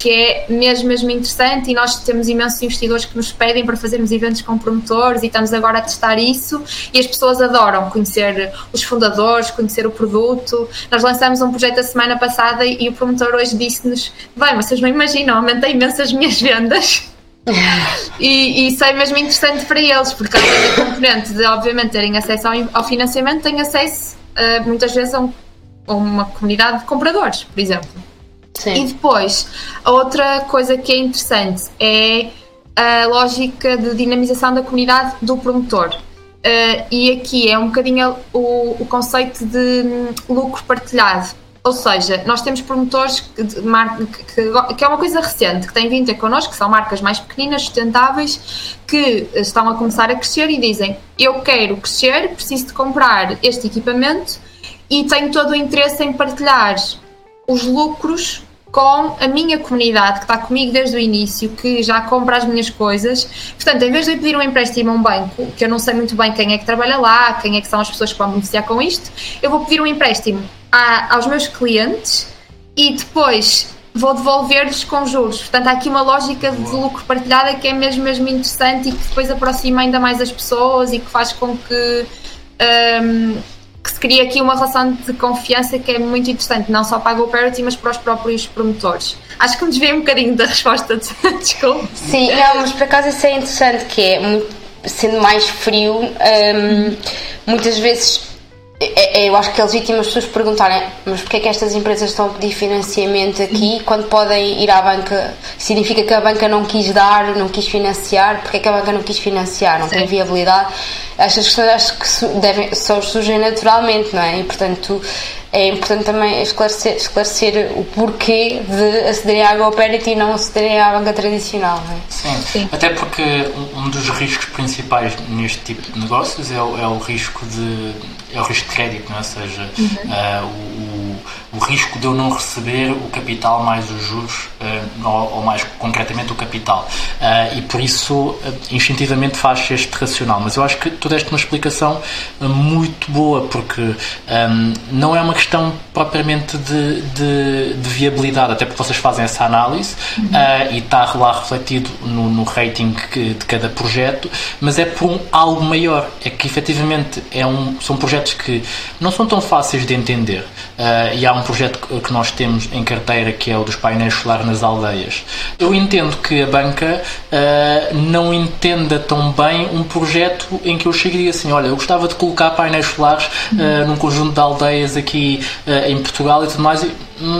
que é mesmo, mesmo interessante e nós temos imensos investidores que nos pedem para fazermos eventos com promotores e estamos agora a testar isso e as pessoas adoram conhecer os fundadores, conhecer o produto. Nós lançamos um projeto a semana passada e, o promotor hoje disse-nos: bem, vocês não imaginam, aumentei imenso as minhas vendas. e, e isso é mesmo interessante para eles, porque além da componente de, obviamente, terem acesso ao, ao financiamento, têm acesso uh, muitas vezes a, um, a uma comunidade de compradores, por exemplo. Sim. E depois, a outra coisa que é interessante é a lógica de dinamização da comunidade do promotor. Uh, e aqui é um bocadinho o, o conceito de um, lucro partilhado. Ou seja, nós temos promotores que, que, que, é uma coisa recente, que têm vindo ter connosco, que são marcas mais pequeninas, sustentáveis, que estão a começar a crescer e dizem: Eu quero crescer, preciso de comprar este equipamento e tenho todo o interesse em partilhar os lucros com a minha comunidade que está comigo desde o início, que já compra as minhas coisas. Portanto, em vez de eu pedir um empréstimo a um banco, que eu não sei muito bem quem é que trabalha lá, quem é que são as pessoas que vão beneficiar com isto, eu vou pedir um empréstimo a, aos meus clientes e depois vou devolver-lhes com juros. Portanto, há aqui uma lógica de lucro partilhada que é mesmo, mesmo interessante e que depois aproxima ainda mais as pessoas e que faz com que. Um, que se cria aqui uma relação de confiança que é muito interessante, não só para a GoParity, mas para os próprios promotores. Acho que me desviei um bocadinho da resposta, de... desculpe. Sim, não, mas por acaso isso é interessante, que é, muito, sendo mais frio, um, muitas vezes é, é, eu acho que é legítimo as pessoas perguntarem mas porquê é que estas empresas estão a pedir financiamento aqui uhum. quando podem ir à banca significa que a banca não quis dar, não quis financiar porque é que a banca não quis financiar, não Sim. tem viabilidade estas questões acho que devem, só surgem naturalmente, não é? E portanto é importante também esclarecer, esclarecer o porquê de acederem à GoParity e não acederem à banca tradicional. Não é? Sim. Sim. até porque um dos riscos principais neste tipo de negócios é o, é o risco de é o risco de crédito, não é? ou seja, uhum. uh, o, o risco de eu não receber o capital mais os juros, uh, ou, ou, mais concretamente o capital. Uh, e por isso, uh, instintivamente, faz este racional. Mas eu acho que tu deste uma explicação muito boa, porque um, não é uma questão propriamente de, de, de, viabilidade, até porque vocês fazem essa análise uhum. e está lá refletido no, no rating de cada projeto, mas é por um algo maior. É que efetivamente é um, são projetos que não são tão fáceis de entender. E há um projeto que nós temos em carteira que é o dos painéis solares nas aldeias. Eu entendo que a banca uh, não entenda tão bem um projeto em que eu chegaria assim: olha, eu gostava de colocar painéis solares uh, num conjunto de aldeias aqui em Portugal e tudo mais. E,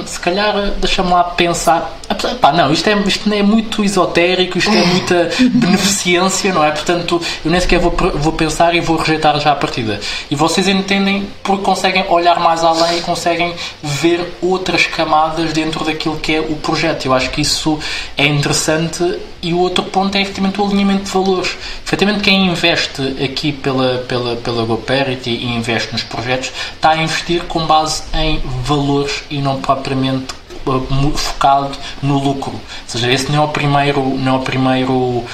se calhar deixa-me lá pensar. Pá, não, isto é, isto é muito esotérico, isto é muita beneficência, não é? Portanto, eu nem sequer vou, vou pensar e vou rejeitar já a partida. E vocês entendem porque conseguem olhar mais além e conseguem ver outras camadas dentro daquilo que é o projeto. Eu acho que isso é interessante e o outro ponto é efetivamente o alinhamento de valores. Efetivamente, quem investe aqui pela, pela, pela GoParity e investe nos projetos está a investir com base em valores e não propriamente uh, focado no lucro. Ou seja, esse não é o primeiro, não é o primeiro uh,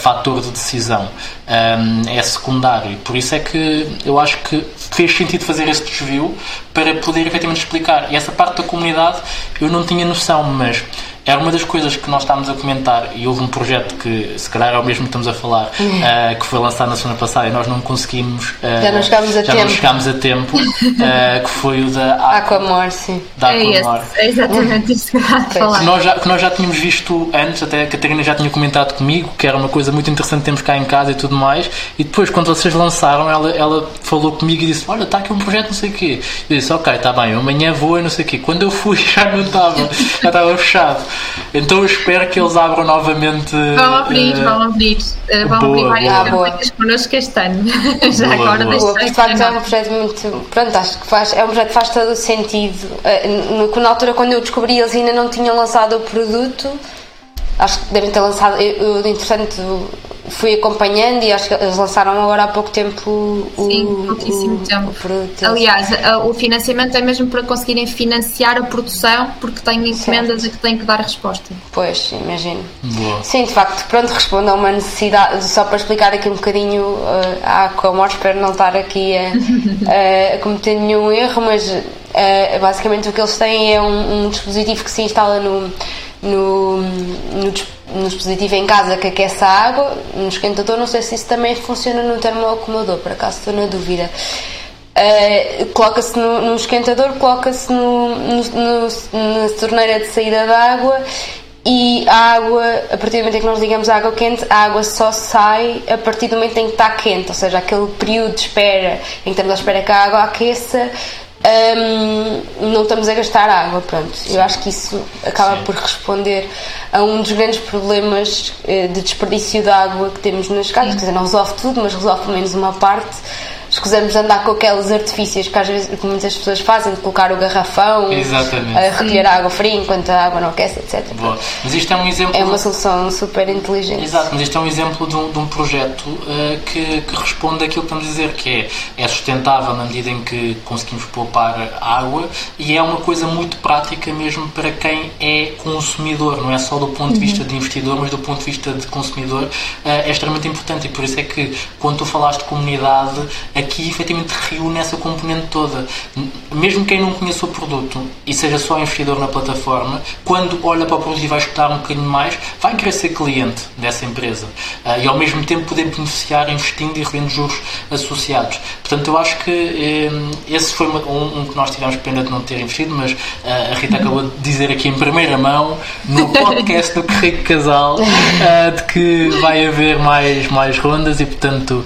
fator de decisão. Um, é secundário. Por isso é que eu acho que fez sentido fazer esse desvio para poder efetivamente explicar. E essa parte da comunidade eu não tinha noção, mas era uma das coisas que nós estávamos a comentar e houve um projeto que, se calhar é o mesmo que estamos a falar, uh, que foi lançado na semana passada e nós não conseguimos. Uh, já não chegámos a já tempo. Não chegámos a tempo uh, que foi o da Aquamor, sim. Da Aquamor. É, é exatamente isso que falar. Que nós, já, que nós já tínhamos visto antes, até a Catarina já tinha comentado comigo, que era uma coisa muito interessante termos cá em casa e tudo mais. E depois, quando vocês lançaram, ela, ela falou comigo e disse: Olha, está aqui um projeto, não sei o quê. Eu disse: Ok, está bem, amanhã vou e não sei o quê. Quando eu fui, já não estava, já estava fechado. Então eu espero que eles abram novamente. Vão abrir, uh, vão abrir. Uh, vão boa, abrir várias campanhas connosco este ano. Já boa, agora boa. Boa, de facto é um projeto muito. Pronto, acho que faz, é um projeto que faz todo o sentido. Uh, na altura, quando eu descobri, eles ainda não tinham lançado o produto. Acho que devem ter lançado. Eu, eu entretanto, fui acompanhando e acho que eles lançaram agora há pouco tempo o, Sim, pouquíssimo o, tempo. O produto. Aliás, o financiamento é mesmo para conseguirem financiar a produção porque têm encomendas certo. a que têm que dar resposta. Pois, imagino. Boa. Sim, de facto, pronto, responde a uma necessidade, só para explicar aqui um bocadinho uh, à Comor, espero não estar aqui a, a cometer nenhum erro, mas uh, basicamente o que eles têm é um, um dispositivo que se instala no no, no, no, dispositivo em casa que aquece a água, no esquentador, não sei se isso também funciona no termoacumulador, por acaso estou na dúvida. Uh, coloca-se no, no, esquentador, coloca-se no, na torneira de saída da água e a água, a partir do momento em que nós ligamos a água quente, a água só sai a partir do momento em que está quente, ou seja, aquele período de espera em que estamos à espera que a água aqueça um, não estamos a gastar água, pronto. Eu acho que isso acaba Sim. por responder a um dos grandes problemas eh, de desperdício de água que temos nas casas, Sim. quer dizer, não resolve tudo, mas resolve pelo menos uma parte escusamos de andar com aqueles artifícios que às vezes que muitas pessoas fazem, de colocar o garrafão, Exatamente. a recolher a água fria enquanto a água não aquece, etc. Boa. Mas isto é um exemplo. É uma solução super inteligente. Exato, mas isto é um exemplo de um, de um projeto uh, que, que, responde àquilo que estamos a dizer, que é, é sustentável na medida em que conseguimos poupar água e é uma coisa muito prática mesmo para quem é consumidor, não é só do ponto de vista uhum. de investidor, mas do ponto de vista de consumidor uh, é extremamente importante e por isso é que quando tu falaste de comunidade, aqui efetivamente reúne essa componente toda. Mesmo quem não conheça o produto e seja só investidor na plataforma, quando olha para o produto e vai estudar um bocadinho mais, vai querer ser cliente dessa empresa uh, e ao mesmo tempo poder beneficiar investindo e revendo juros associados. Portanto, eu acho que eh, esse foi um, um, que nós tivemos pena de não ter investido, mas uh, a Rita acabou de dizer aqui em primeira mão, no podcast do Carrego Casal, de que vai haver mais, mais rondas e, portanto,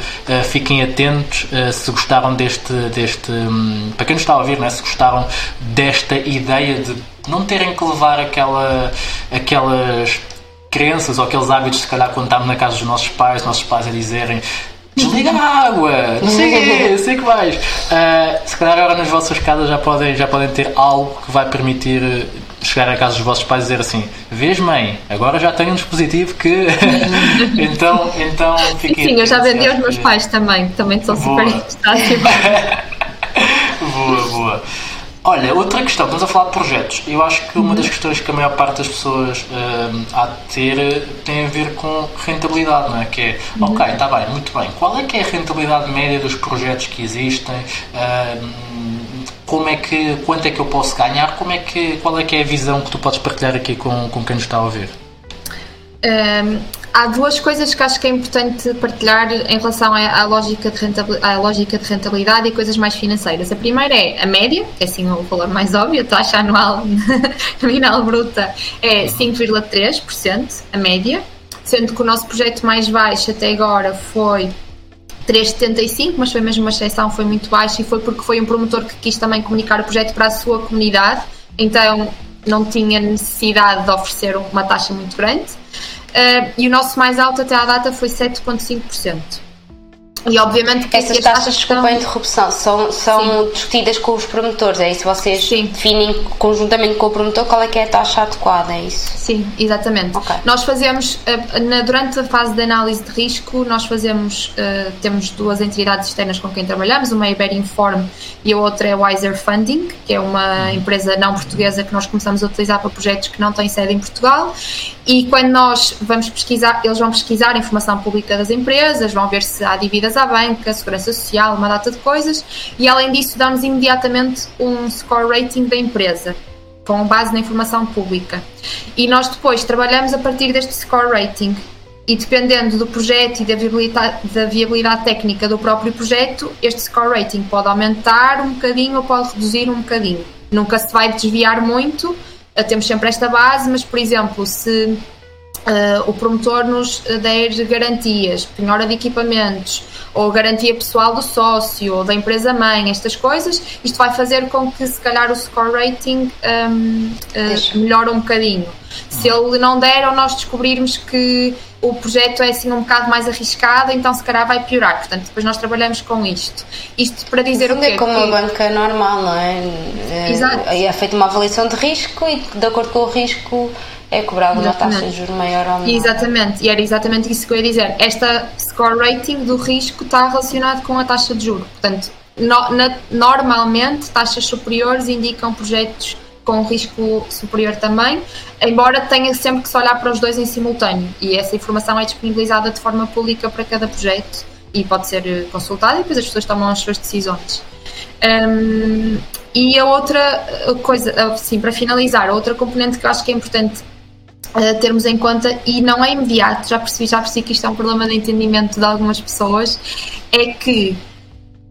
fiquem atentos se gostaram deste, deste hum, para quem nos está a ouvir, né, se gostaram desta ideia de não terem que levar aquela, aquelas crenças ou aqueles hábitos, se calhar, quando estávamos na casa dos nossos pais, nossos pais a dizerem desliga a água, não sei o quê, sei que vais. Uh, se calhar agora nas vossas casas já podem, já podem ter algo que vai permitir chegar a casa dos vossos pais e dizer assim: Vês, mãe, agora já tenho um dispositivo que. então, então fiquem. Sim, eu já vendi aos meus pais também, que também são super interessados. boa, boa. Olha, outra questão, estamos a falar de projetos. Eu acho que uma das questões que a maior parte das pessoas uh, há de ter tem a ver com rentabilidade, não é? Que é, uhum. ok, está bem, muito bem. Qual é que é a rentabilidade média dos projetos que existem? Uh, como é que, quanto é que eu posso ganhar? Como é que, qual é que é a visão que tu podes partilhar aqui com, com quem nos está a ouvir? Um, há duas coisas que acho que é importante partilhar em relação à, lógica, de rentabilidade, à lógica de rentabilidade e coisas mais financeiras. A primeira é a média, que é assim o valor mais óbvio, a taxa anual nominal bruta é 5,3%, a média, sendo que o nosso projeto mais baixo até agora foi 3,75, mas foi mesmo uma exceção, foi muito baixo e foi porque foi um promotor que quis também comunicar o projeto para a sua comunidade, então não tinha necessidade de oferecer uma taxa muito grande. Uh, e o nosso mais alto até à data foi 7,5%. E obviamente que essas taxas, desculpa a interrupção, são, são discutidas com os promotores, é isso? Vocês Sim. definem conjuntamente com o promotor qual é que é a taxa adequada, é isso? Sim, exatamente. Okay. Nós fazemos, eh, durante a fase de análise de risco, nós fazemos, uh, temos duas entidades externas com quem trabalhamos, uma é Iberinform e a outra é Wiser Funding, que é uma uhum. empresa não portuguesa que nós começamos a utilizar para projetos que não têm sede em Portugal e quando nós vamos pesquisar, eles vão pesquisar a informação pública das empresas, vão ver se há dívidas à banca, segurança social, uma data de coisas, e além disso damos imediatamente um score rating da empresa, com base na informação pública. E nós depois trabalhamos a partir deste score rating. E dependendo do projeto e da viabilidade, da viabilidade técnica do próprio projeto, este score rating pode aumentar um bocadinho ou pode reduzir um bocadinho. Nunca se vai desviar muito, temos sempre esta base, mas por exemplo, se Uh, o promotor nos der garantias, penhora de equipamentos, ou garantia pessoal do sócio, ou da empresa mãe, estas coisas, isto vai fazer com que se calhar o score rating um, uh, melhore um bocadinho. Se ele não der ou nós descobrirmos que o projeto é assim um bocado mais arriscado, então se calhar vai piorar. Portanto, depois nós trabalhamos com isto. Isto para dizer o quê? É como que... uma banca normal, não é? é? Exato. É feita uma avaliação de risco e de acordo com o risco é cobrado uma taxa de juros maior ou menor. Exatamente, e era exatamente isso que eu ia dizer. Esta score rating do risco está relacionado com a taxa de juros. Portanto, no, na, normalmente taxas superiores indicam projetos com risco superior também, embora tenha sempre que se olhar para os dois em simultâneo e essa informação é disponibilizada de forma pública para cada projeto e pode ser eh, consultada e depois as pessoas tomam as suas decisões. Um, e a outra coisa, assim, para finalizar, a outra componente que eu acho que é importante uh, termos em conta e não é imediato, já percebi, já percebi que isto é um problema de entendimento de algumas pessoas, é que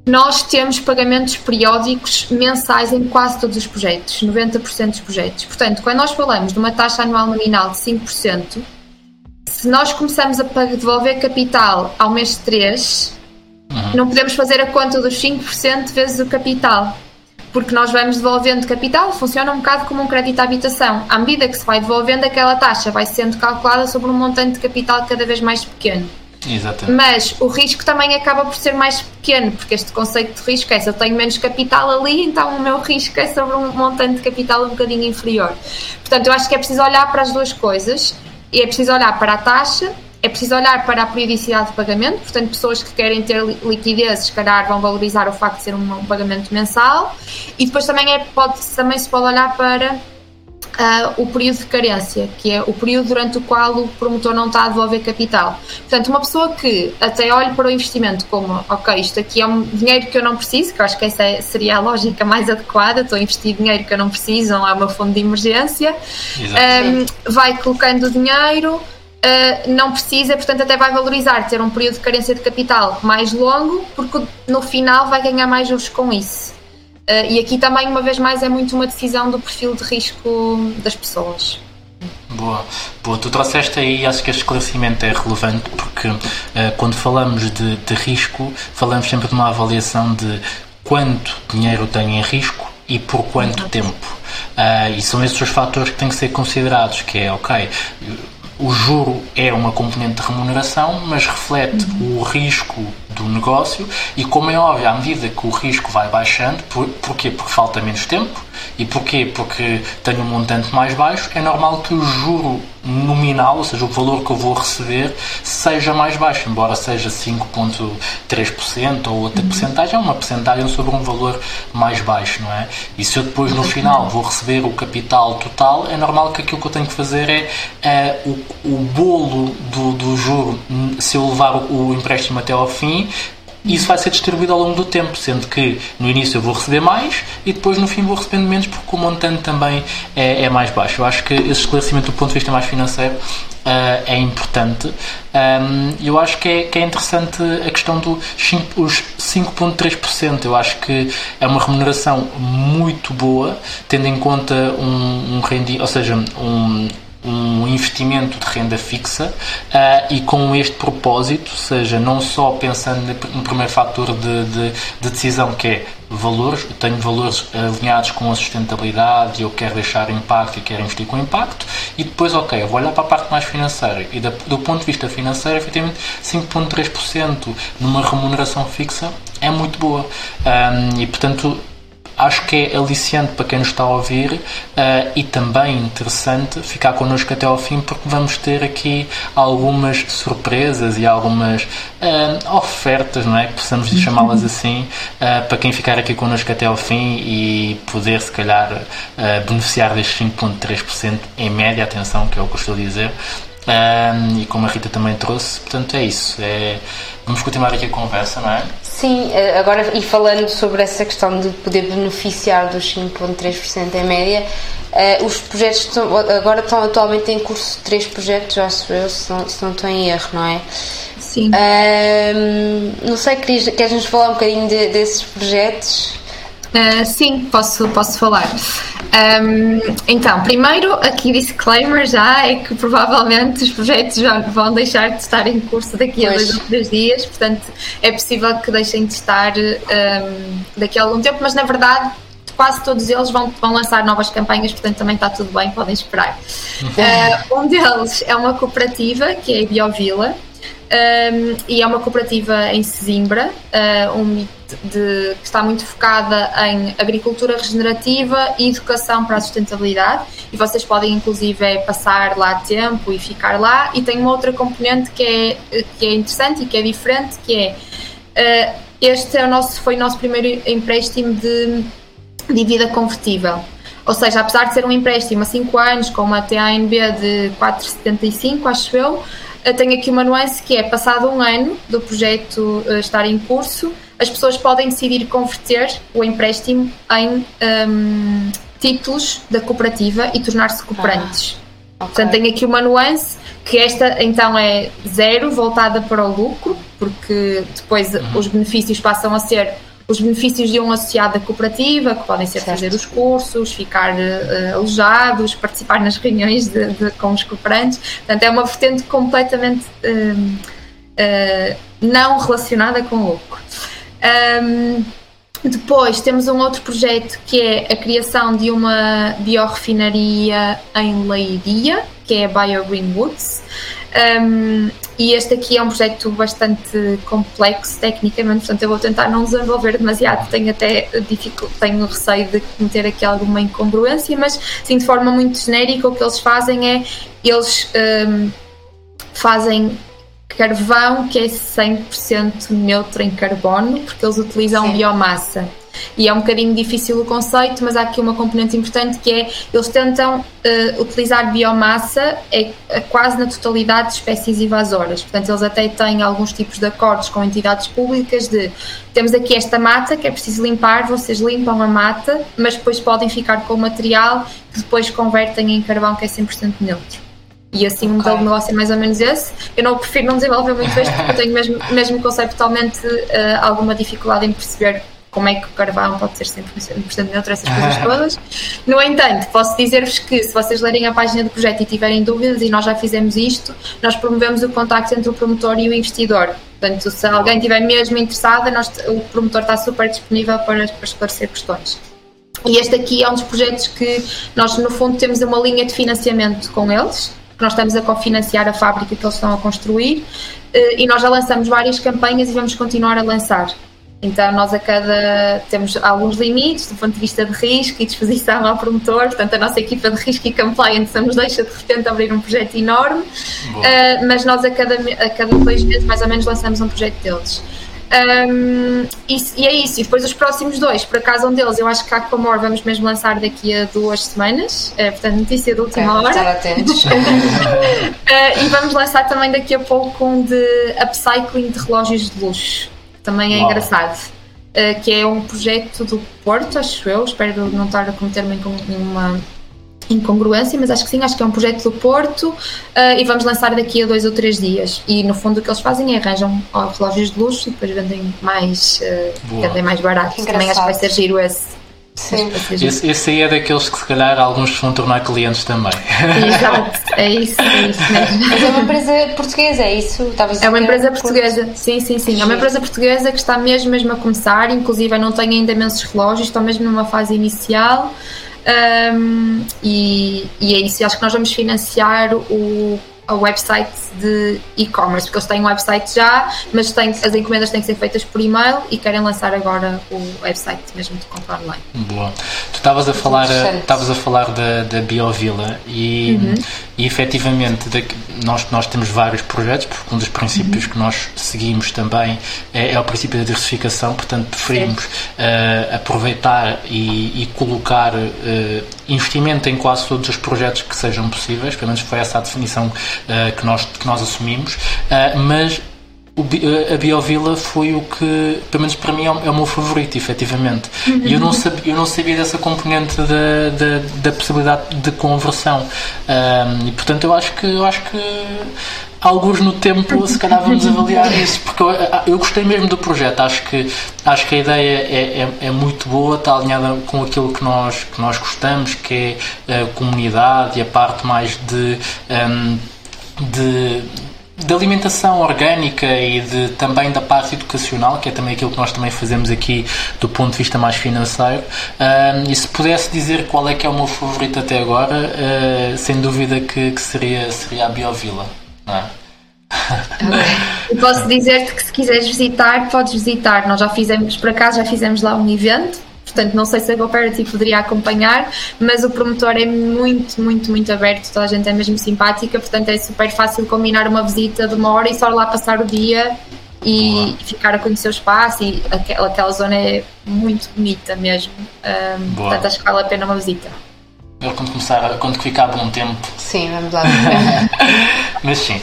nós temos pagamentos periódicos mensais em quase todos os projetos, 90% dos projetos. Portanto, quando nós falamos de uma taxa anual nominal de 5%, se nós começamos a devolver capital ao mês 3, uhum. não podemos fazer a conta dos 5% vezes o capital porque nós vamos devolvendo capital, funciona um bocado como um crédito à habitação. À medida que se vai devolvendo, aquela taxa vai sendo calculada sobre um montante de capital cada vez mais pequeno. Exatamente. Mas o risco também acaba por ser mais pequeno, porque este conceito de risco é se eu tenho menos capital ali, então o meu risco é sobre um montante de capital um bocadinho inferior. Portanto, eu acho que é preciso olhar para as duas coisas e é preciso olhar para a taxa é preciso olhar para a periodicidade de pagamento, portanto, pessoas que querem ter liquidez, se calhar vão valorizar o facto de ser um, um pagamento mensal, e depois também, é, pode, também se pode olhar para uh, o período de carência, que é o período durante o qual o promotor não está a devolver capital. Portanto, uma pessoa que até olhe para o investimento como, ok, isto aqui é um dinheiro que eu não preciso, que eu acho que essa é, seria a lógica mais adequada, estou a investir dinheiro que eu não preciso, não é uma fonte de emergência, um, vai colocando o dinheiro uh, não precisa, portanto, até vai valorizar ter um período de carência de capital mais longo, porque no final vai ganhar mais juros com isso. Uh, e aqui também, uma vez mais, é muito uma decisão do perfil de risco das pessoas. Boa, boa. Tu trouxeste aí, acho que este esclarecimento é relevante porque uh, quando falamos de, de risco, falamos sempre de uma avaliação de quanto dinheiro tem em risco e por quanto tempo. Uh, e são esses os fatores que têm que ser considerados, que é, ok, o juro é uma componente de remuneração, mas reflete uhum. o risco do negócio e, como é óbvio, à medida que o risco vai baixando, por, porquê? Porque falta menos tempo e porquê? Porque tenho um montante mais baixo, é normal que o juro nominal, ou seja, o valor que eu vou receber, seja mais baixo, embora seja 5,3% ou outra uhum. porcentagem, é uma porcentagem sobre um valor mais baixo, não é? E se eu depois no final vou receber o capital total, é normal que aquilo que eu tenho que fazer é, é o, o bolo do, do juro, se eu levar o, o empréstimo até ao fim, isso vai ser distribuído ao longo do tempo, sendo que no início eu vou receber mais e depois no fim vou recebendo menos porque o montante também é, é mais baixo. Eu acho que esse esclarecimento do ponto de vista mais financeiro uh, é importante. Um, eu acho que é, que é interessante a questão dos 5,3%. Eu acho que é uma remuneração muito boa, tendo em conta um, um rendimento, ou seja, um um investimento de renda fixa uh, e com este propósito, seja não só pensando no primeiro fator de, de, de, decisão que é valores, eu tenho valores alinhados com a sustentabilidade eu quero deixar impacto e quero investir com impacto e depois, ok, eu vou olhar para a parte mais financeira e da, do ponto de vista financeiro, efetivamente 5.3% numa remuneração fixa é muito boa. Um, e portanto acho que é aliciante para quem nos está a ouvir uh, e também interessante ficar connosco até ao fim porque vamos ter aqui algumas surpresas e algumas uh, ofertas, não é? Possamos chamá-las assim, uh, para quem ficar aqui connosco até ao fim e poder se calhar beneficiar destes 5.3% em média, atenção, que é o que eu estou a dizer. e como a Rita também trouxe, portanto é isso. É, vamos continuar aqui a conversa, não é? Sim, eh, agora e falando sobre essa questão de poder beneficiar dos 5,3% em média, uh, os projetos estão, agora estão atualmente em curso três projetos, acho eu, se não, se não estou em erro, não é? Sim. Uh, não sei, queres, queres nos falar um bocadinho de, desses projetos? Uh, sim, posso, posso falar. Um, então, primeiro, aqui disclaimer já é que provavelmente os projetos vão deixar de estar em curso daqui a pois. dois ou três dias, portanto é possível que deixem de estar um, daqui a algum tempo, mas na verdade quase todos eles vão, vão lançar novas campanhas, portanto também está tudo bem, podem esperar. Uh, um deles é uma cooperativa que é a Biovila, um, e é uma cooperativa em Sesimbra, uh, um, de, que está muito focada em agricultura regenerativa e educação para a sustentabilidade. E vocês podem, inclusive, é passar lá tempo e ficar lá. E tem uma outra componente que é, que é interessante e que é diferente, que é uh, este é o nosso, foi o nosso primeiro empréstimo de dívida convertível. Ou seja, apesar de ser um empréstimo a 5 anos com uma TANB de 4,75, acho eu tenho aqui uma nuance que é, passado um ano do projeto uh, estar em curso, as pessoas podem decidir converter o empréstimo em um, ehm, títulos da cooperativa e tornar-se cooperantes. Ah, okay. Portanto, tenho aqui uma nuance que esta então é zero, voltada para o lucro, porque depois uhum. os benefícios passam a ser os benefícios de um associado à cooperativa, que podem ser certo. fazer os cursos, ficar uh, alojados, participar nas reuniões de, de, com os cooperantes. Portanto, é uma vertente completamente uh, uh, não relacionada com o lucro. Um, depois temos um outro projeto que é a criação de uma biorefinaria em Leiria, que é a BioGreen Woods. Um, e este aqui é um projeto bastante complexo tecnicamente, portanto eu vou tentar não desenvolver demasiado, tenho até tenho receio de cometer aqui alguma incongruência, mas sim de forma muito genérica o que eles fazem é eles um, fazem carvão que é 100% neutro em carbono, porque eles utilizam sim. biomassa. E é um bocadinho difícil o conceito, mas há aqui uma componente importante que é eles tentam uh, utilizar biomassa é, é, quase na totalidade de espécies invasoras. Portanto, eles até têm alguns tipos de acordos com entidades públicas de temos aqui esta mata que é preciso limpar, vocês limpam a mata, mas depois podem ficar com o material que depois convertem em carvão que é 100% neutro. E assim o modelo de negócio é mais ou menos esse. Eu não prefiro não desenvolver muito este porque eu tenho mesmo, mesmo conceptualmente uh, alguma dificuldade em perceber como é que o carvão pode ser 100% neutro, essas coisas todas. No entanto, posso dizer-vos que se vocês lerem a página do projeto e tiverem dúvidas, e nós já fizemos isto, nós promovemos o contacto entre o promotor e o investidor. Portanto, se alguém estiver mesmo interessado, nós, o promotor está super disponível para, para esclarecer questões. E este aqui é um dos projetos que nós, no fundo, temos uma linha de financiamento com eles, que nós estamos a cofinanciar a fábrica que eles estão a construir, eh, e nós já lançamos várias campanhas e vamos continuar a lançar. Então, nós a cada. temos alguns limites do ponto de vista de risco e disposição ao promotor, portanto, a nossa equipa de risco e compliance não nos deixa de repente abrir um projeto enorme, uh, mas nós a cada, a cada dois meses mais ou menos lançamos um projeto deles. Um, e, e, é isso, e depois os próximos dois, por acaso um deles, eu acho que a Aquamore vamos mesmo lançar daqui a duas semanas, é, portanto, notícia de última hora. Estar atentos. uh, e vamos lançar também daqui a pouco um de upcycling de relógios de luxo também é Uau. engraçado. Uh, que é um projeto do Porto, acho eu, espero não estar a cometer-me em uma incongruência, mas acho que sim, acho que é um projeto do Porto uh, e vamos lançar daqui a dois ou três dias. E no fundo o que eles fazem é arranjam relógios de luxo e depois vendem mais, uh, vendem mais barato. Também acho que vai ser giro esse, Sim. Esse, esse aí é daqueles que se calhar alguns vão tornar clientes também. Exato, é isso, é isso mesmo. Mas é uma empresa portuguesa, é isso? Estavas é uma empresa portuguesa, sim, sim, sim. É uma empresa portuguesa que está mesmo, mesmo a começar, inclusive não tem ainda imensos relógios, estão mesmo numa fase inicial. Um, e, e é isso, acho que nós vamos financiar o a website de e-commerce, porque eles têm um website já, mas têm, as encomendas têm que ser feitas por e-mail e querem lançar agora o website mesmo de compra online. Boa. Tu estavas a falar, estavas a falar da, da Biovila e, uhum. E efetivamente nós, nós temos vários projetos, porque um dos princípios uhum. que nós seguimos também é, é, o princípio da diversificação, portanto preferimos uh, aproveitar e, e colocar uh, investimento em quase todos os projetos que sejam possíveis, pelo menos foi essa a definição uh, que, nós, que nós assumimos, mas a Biovila foi o que, pelo menos para mim, é o, é meu favorito, efetivamente. E eu não sabia, eu não sabia dessa componente da, da, da possibilidade de conversão. Um, e portanto, eu acho que, eu acho que alguns no tempo, se calhar vamos avaliar isso, porque eu, eu, gostei mesmo do projeto, acho que, acho que a ideia é, é, é, muito boa, está alinhada com aquilo que nós, que nós gostamos, que é a comunidade e a parte mais de. Um, de, de alimentação orgânica e de, também da parte educacional, que é também aquilo que nós também fazemos aqui do ponto de vista mais financeiro. E se pudesse dizer qual é que é o meu favorito até agora, uh, sem dúvida que, que, seria, seria a Biovila. Não é? Posso dizer-te que se quiseres visitar, podes visitar. Nós já fizemos, por acaso, já fizemos lá um evento portanto não sei se a GoParity poderia acompanhar, mas o promotor é muito, muito, muito aberto, toda a gente é mesmo simpática, portanto é super fácil combinar uma visita de uma hora e só lá passar o dia e Boa. ficar a conhecer o espaço e aquela, aquela zona é muito bonita mesmo, um, portanto acho que vale a pena uma visita. Quando começar, quando ficar bom tempo. Sim, vamos lá. Mas sim.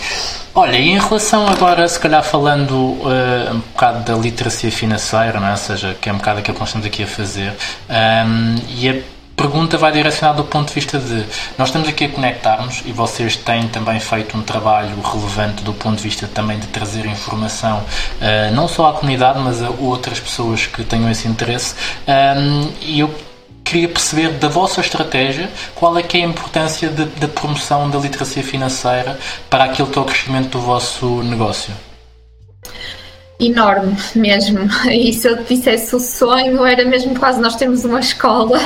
Olha, e em relação agora, se calhar falando uh, um bocado da literacia financeira, não é? ou seja, que é um bocado aquilo que nós estamos aqui a fazer, um, e a pergunta vai direcionada do ponto de vista de nós estamos aqui a conectar-nos e vocês têm também feito um trabalho relevante do ponto de vista também de trazer informação uh, não só à comunidade, mas a outras pessoas que tenham esse interesse. Um, e eu queria perceber da vossa estratégia qual é que é a importância da promoção da literacia financeira para aquilo que é o crescimento do vosso negócio. Enorme mesmo. E se eu te dissesse o sonho, era mesmo quase nós temos uma escola.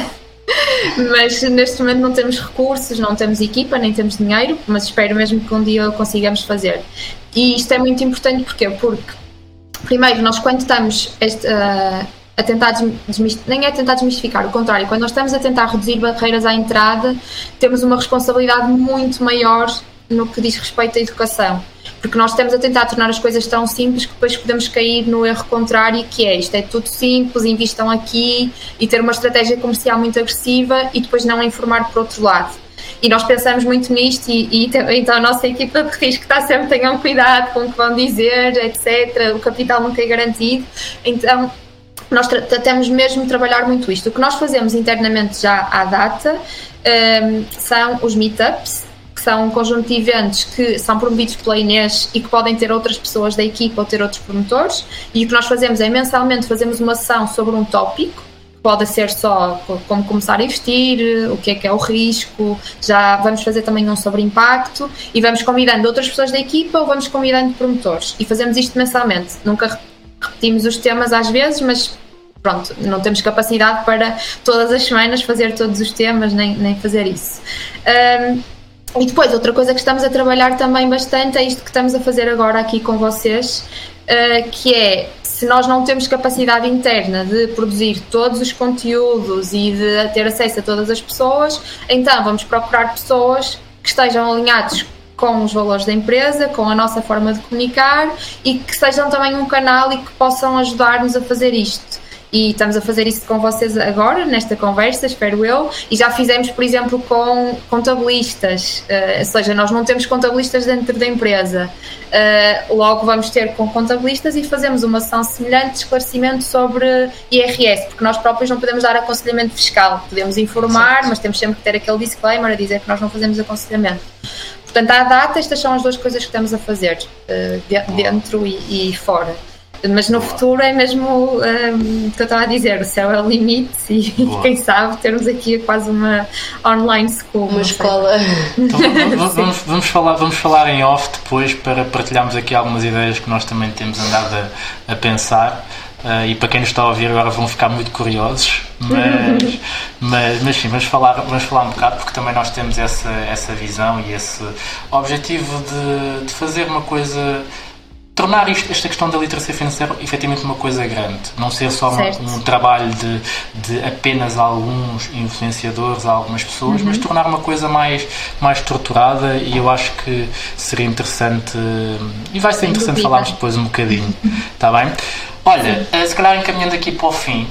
Mas neste momento não temos recursos, não temos equipa, nem temos dinheiro, mas espero mesmo que um dia consigamos fazer. E isto é muito importante porque porque primeiro nós quando estamos este, uh, a tentar nem é tentar desmistificar, o contrário, quando nós estamos a tentar reduzir barreiras à entrada, temos uma responsabilidade muito maior no que diz respeito à educação. Porque nós estamos a tentar tornar as coisas tão simples que depois podemos cair no erro contrário, que é isto é tudo simples, investam aqui e ter uma estratégia comercial muito agressiva e depois não informar por outro lado. E nós pensamos muito nisto e, e então a nossa equipa de risco está sempre, tenham cuidado com o que vão dizer, etc. O capital nunca é garantido. Então nós tratamos mesmo de trabalhar muito isto. O que nós fazemos internamente já à data um, são os meetups, que são um conjunto de eventos que são promovidos pela Inês e que podem ter outras pessoas da equipa ou ter outros promotores. E o que nós fazemos é mensalmente fazemos uma sessão sobre um tópico. Pode ser só como começar a investir, o que é que é o risco, já vamos fazer também um sobre impacto e vamos convidando outras pessoas da equipa ou vamos convidando promotores e fazemos isto mensalmente. Nunca repetimos os temas às vezes, mas pronto, não temos capacidade para todas as semanas fazer todos os temas, nem, nem fazer isso. Um, e depois, outra coisa que estamos a trabalhar também bastante é isto que estamos a fazer agora aqui com vocês, uh, que é se nós não temos capacidade interna de produzir todos os conteúdos e de ter acesso a todas as pessoas, então vamos procurar pessoas que estejam alinhados com os valores da empresa, com a nossa forma de comunicar e que sejam também um canal e que possam ajudar-nos a fazer isto. E estamos a fazer isso com vocês agora, nesta conversa, espero eu, e já fizemos, por exemplo, com contabilistas, uh, ou seja, nós não temos contabilistas dentro da empresa, uh, logo vamos ter com contabilistas e fazemos uma ação semelhante de esclarecimento sobre IRS, porque nós próprios não podemos dar aconselhamento fiscal, podemos informar, mas temos sempre que ter aquele disclaimer a dizer que nós não fazemos aconselhamento. Portanto, à data, estas são as duas coisas que estamos a fazer, uh, dentro e, e fora. Mas no futuro é mesmo um, que eu estava a dizer, o céu é o limite e Boa. quem sabe termos aqui quase uma online school. Uma escola. Então, vamos, vamos, vamos, falar, vamos falar em off depois para partilharmos aqui algumas ideias que nós também temos andado a, a pensar. Uh, e para quem nos está a ouvir agora vão ficar muito curiosos, mas, mas, mas sim, vamos falar, vamos falar um bocado porque também nós temos essa, essa visão e esse objetivo de, de fazer uma coisa tornar isto, esta questão da literacia financeira efetivamente uma coisa grande, não ser só um, um, trabalho de, de apenas alguns influenciadores, algumas pessoas, uhum. mas tornar uma coisa mais, mais estruturada e eu acho que seria interessante e vai ser interessante falarmos depois um bocadinho, está bem? Olha. Eh, se calhar encaminhando aqui para o fim,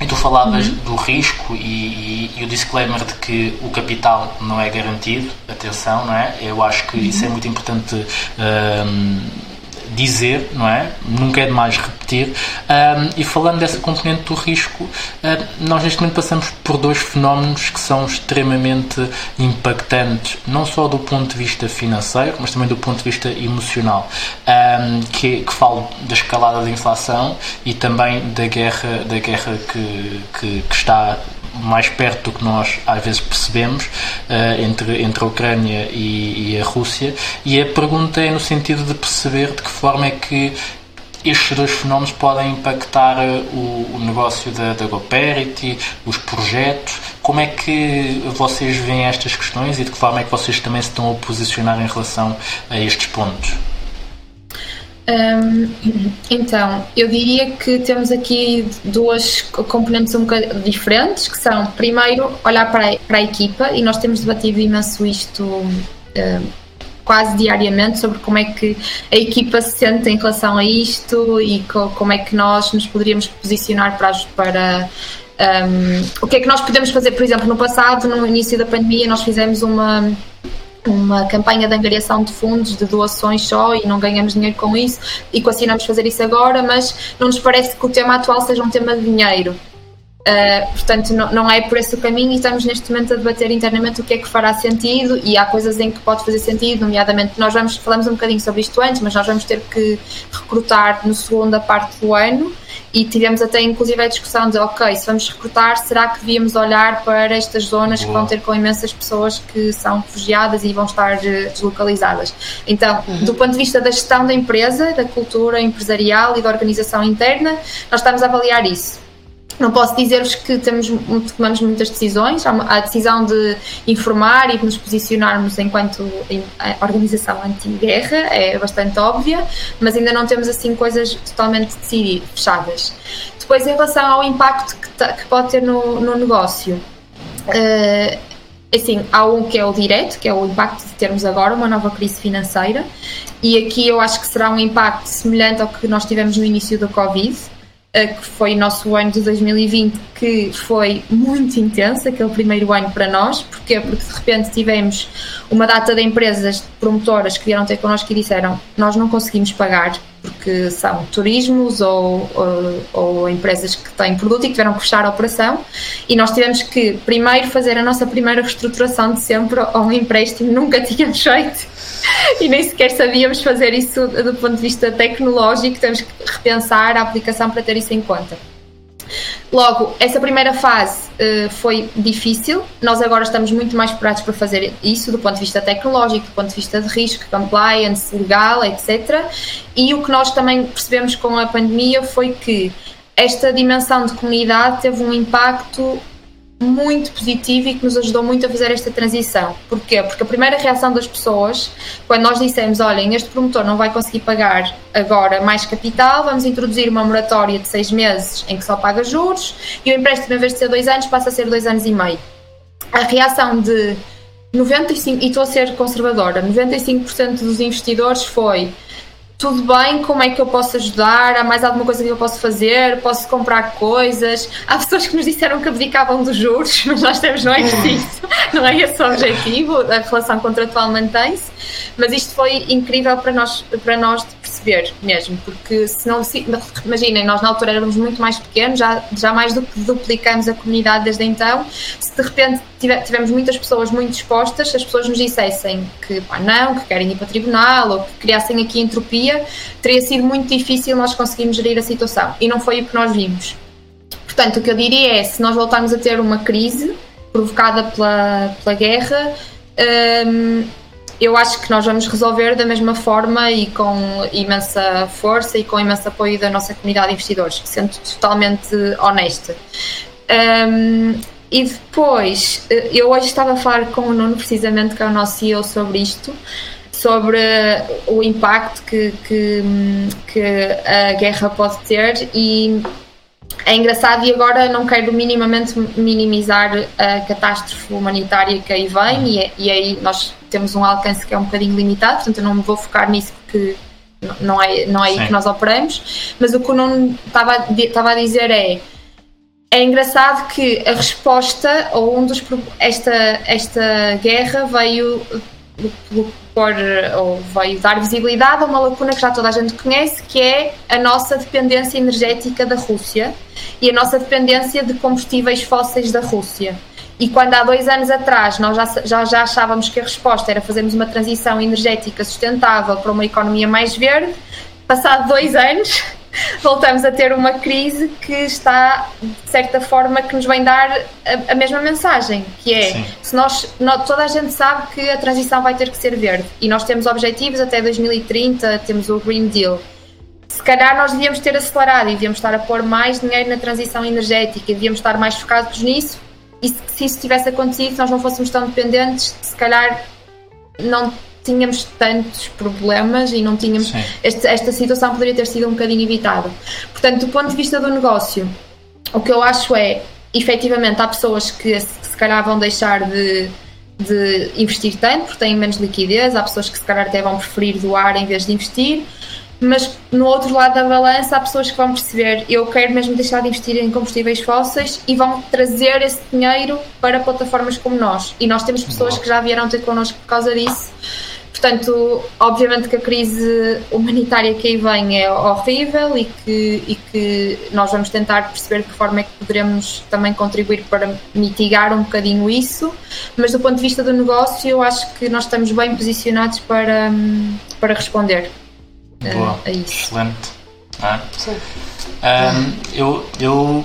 e tu falavas uhum. do risco e, e, e, o disclaimer de que o capital não é garantido, atenção, não é? Eu acho que uhum. isso é muito importante. Um, dizer, não é? Nunca é demais repetir. Um, e falando dessa componente do risco, uh, nós neste momento passamos por dois fenómenos que são extremamente impactantes, não só do ponto de vista financeiro, mas também do ponto de vista emocional. Um, que, que falo da escalada da inflação e também da guerra, da guerra que, que, que está mais perto do que nós às vezes percebemos uh, entre, entre a Ucrânia e, e, a Rússia. E a pergunta é no sentido de perceber de que forma é que estes dois fenómenos podem impactar eh, o, o negócio da, da GoParity, os projetos. Como é que vocês veem estas questões e de que forma é que vocês também se estão a posicionar em relação a estes pontos? Um, então, eu diria que temos aqui duas componentes um bocadinho diferentes, que são, primeiro, olhar para a, para a equipa, e nós temos debatido imenso isto um, quase diariamente, sobre como é que a equipa se sente em relação a isto e co, como é que nós nos poderíamos posicionar para, para um, o que é que nós podemos fazer, por exemplo, no passado, no início da pandemia, nós fizemos uma uma campanha de angariação de fundos, de doações só e não ganhamos dinheiro com isso e continuamos a fazer isso agora, mas não nos parece que o tema atual seja um tema de dinheiro. Uh, portanto, não, não, é por esse o caminho e estamos neste momento a debater internamente o que é que fará sentido e há coisas em que pode fazer sentido, nomeadamente nós vamos, falamos um bocadinho sobre isto antes, mas nós vamos ter que recrutar no segunda parte do ano e tivemos até inclusive a discussão de ok, se vamos recrutar, será que devíamos olhar para estas zonas Boa. que vão ter com imensas pessoas que são refugiadas e vão estar eh, deslocalizadas. Então, uhum. do ponto de vista da gestão da empresa, da cultura empresarial e da organização interna, nós estamos a avaliar isso não posso dizer-vos que temos, tomamos muitas decisões. Há a decisão de informar e de nos posicionarmos enquanto organização anti-guerra é bastante óbvia, mas ainda não temos assim coisas totalmente decididas, fechadas. Depois, em relação ao impacto que, que pode ter no, no negócio, uh, assim, há um que é o direto, que é o impacto de termos agora uma nova crise financeira, e aqui eu acho que será um impacto semelhante ao que nós tivemos no início da Covid que foi o nosso ano de 2020, que foi muito intenso, aquele primeiro ano para nós. Porque de repente tivemos uma data de empresas promotoras que vieram ter connosco e disseram: Nós não conseguimos pagar, porque são turismos ou, ou, ou, empresas que têm produto e que tiveram que fechar a operação. E nós tivemos que primeiro fazer a nossa primeira reestruturação de sempre a um empréstimo, nunca tínhamos feito e nem sequer sabíamos fazer isso do ponto de vista tecnológico, temos que repensar a aplicação para ter isso em conta. Logo, essa primeira fase uh, foi difícil, nós agora estamos muito mais preparados para fazer isso do ponto de vista tecnológico, do ponto de vista de risco, compliance, legal, etc. E o que nós também percebemos com a pandemia foi que esta dimensão de comunidade teve um impacto muito positivo e que nos ajudou muito a fazer esta transição. Porquê? Porque a primeira reação das pessoas, quando nós dissemos, olhem, este promotor não vai conseguir pagar agora mais capital, vamos introduzir uma moratória de seis meses em que só paga juros e o empréstimo, em vez de ser dois anos, passa a ser dois anos e meio. A reação de 95%, e estou a ser conservadora, 95% dos investidores foi tudo bem, como é que eu posso ajudar? Há mais alguma coisa que eu posso fazer? Posso comprar coisas? Há pessoas que nos disseram que abdicavam dos juros, mas nós temos, não é preciso, não é esse o objetivo, a relação contratual mantém-se, mas isto foi incrível para nós, para nós de perceber mesmo, porque se não, se, imaginem, nós na altura éramos muito mais pequenos, já, já mais do que duplicamos a comunidade desde então, se de repente tivemos muitas pessoas muito dispostas, se as pessoas nos dissessem que pá, não, que querem ir para tribunal ou que criassem aqui entropia, teria sido muito difícil nós conseguirmos gerir a situação e não foi o que nós vimos. Portanto, o que eu diria é: se nós voltarmos a ter uma crise provocada pela, pela guerra, hum, eu acho que nós vamos resolver da mesma forma e com imensa força e com imenso apoio da nossa comunidade de investidores, sendo totalmente honesta. Um, e depois, eh, eu hoje estava a falar com o Nuno, precisamente, que é o nosso CEO, sobre isto, sobre o impacto que, que, que a guerra pode ter e é engraçado e agora não quero minimamente minimizar a catástrofe humanitária que aí vem e, e aí nós temos um alcance que é um bocadinho limitado, portanto eu não me vou focar nisso porque não é, não é aí que nós operamos, mas o que o Nuno estava, estava a dizer é é engraçado que a resposta ou um dos esta esta guerra veio por, ou veio dar visibilidade a uma lacuna que já toda a gente conhece, que é a nossa dependência energética da Rússia e a nossa dependência de combustíveis fósseis da Rússia. E quando há dois anos atrás nós já, já, já achávamos que a resposta era fazermos uma transição energética sustentável para uma economia mais verde, passado dois anos voltamos a ter uma crise que está, de certa forma, que nos vem dar a, a mesma mensagem, que é, Sim. se nós, nós, toda a gente sabe que a transição vai ter que ser verde e nós temos objetivos até 2030, temos o Green Deal. Se calhar nós devíamos ter acelerado e devíamos estar a pôr mais dinheiro na transição energética e devíamos estar mais focados nisso e se, se isso tivesse acontecido, se nós não fôssemos tão dependentes, se calhar não tínhamos tantos problemas e não tínhamos. Este, esta situação poderia ter sido um bocadinho evitada. Portanto, do ponto de vista do negócio, o que eu acho é, efetivamente, há pessoas que se calhar vão deixar de, de investir tanto porque têm menos liquidez, há pessoas que se calhar até vão preferir doar em vez de investir mas no outro lado da balança há pessoas que vão perceber eu quero mesmo deixar de investir em combustíveis fósseis e vão trazer esse dinheiro para plataformas como nós. E nós temos pessoas que já vieram ter connosco por causa disso. Portanto, obviamente que a crise humanitária que aí vem é horrível e que, e que nós vamos tentar perceber de que forma é que poderemos também contribuir para mitigar um bocadinho isso, mas do ponto de vista do negócio, eu acho que nós estamos bem posicionados para, para responder Boa, a, isso. Excelente. Ah. Sim. Um, eu, eu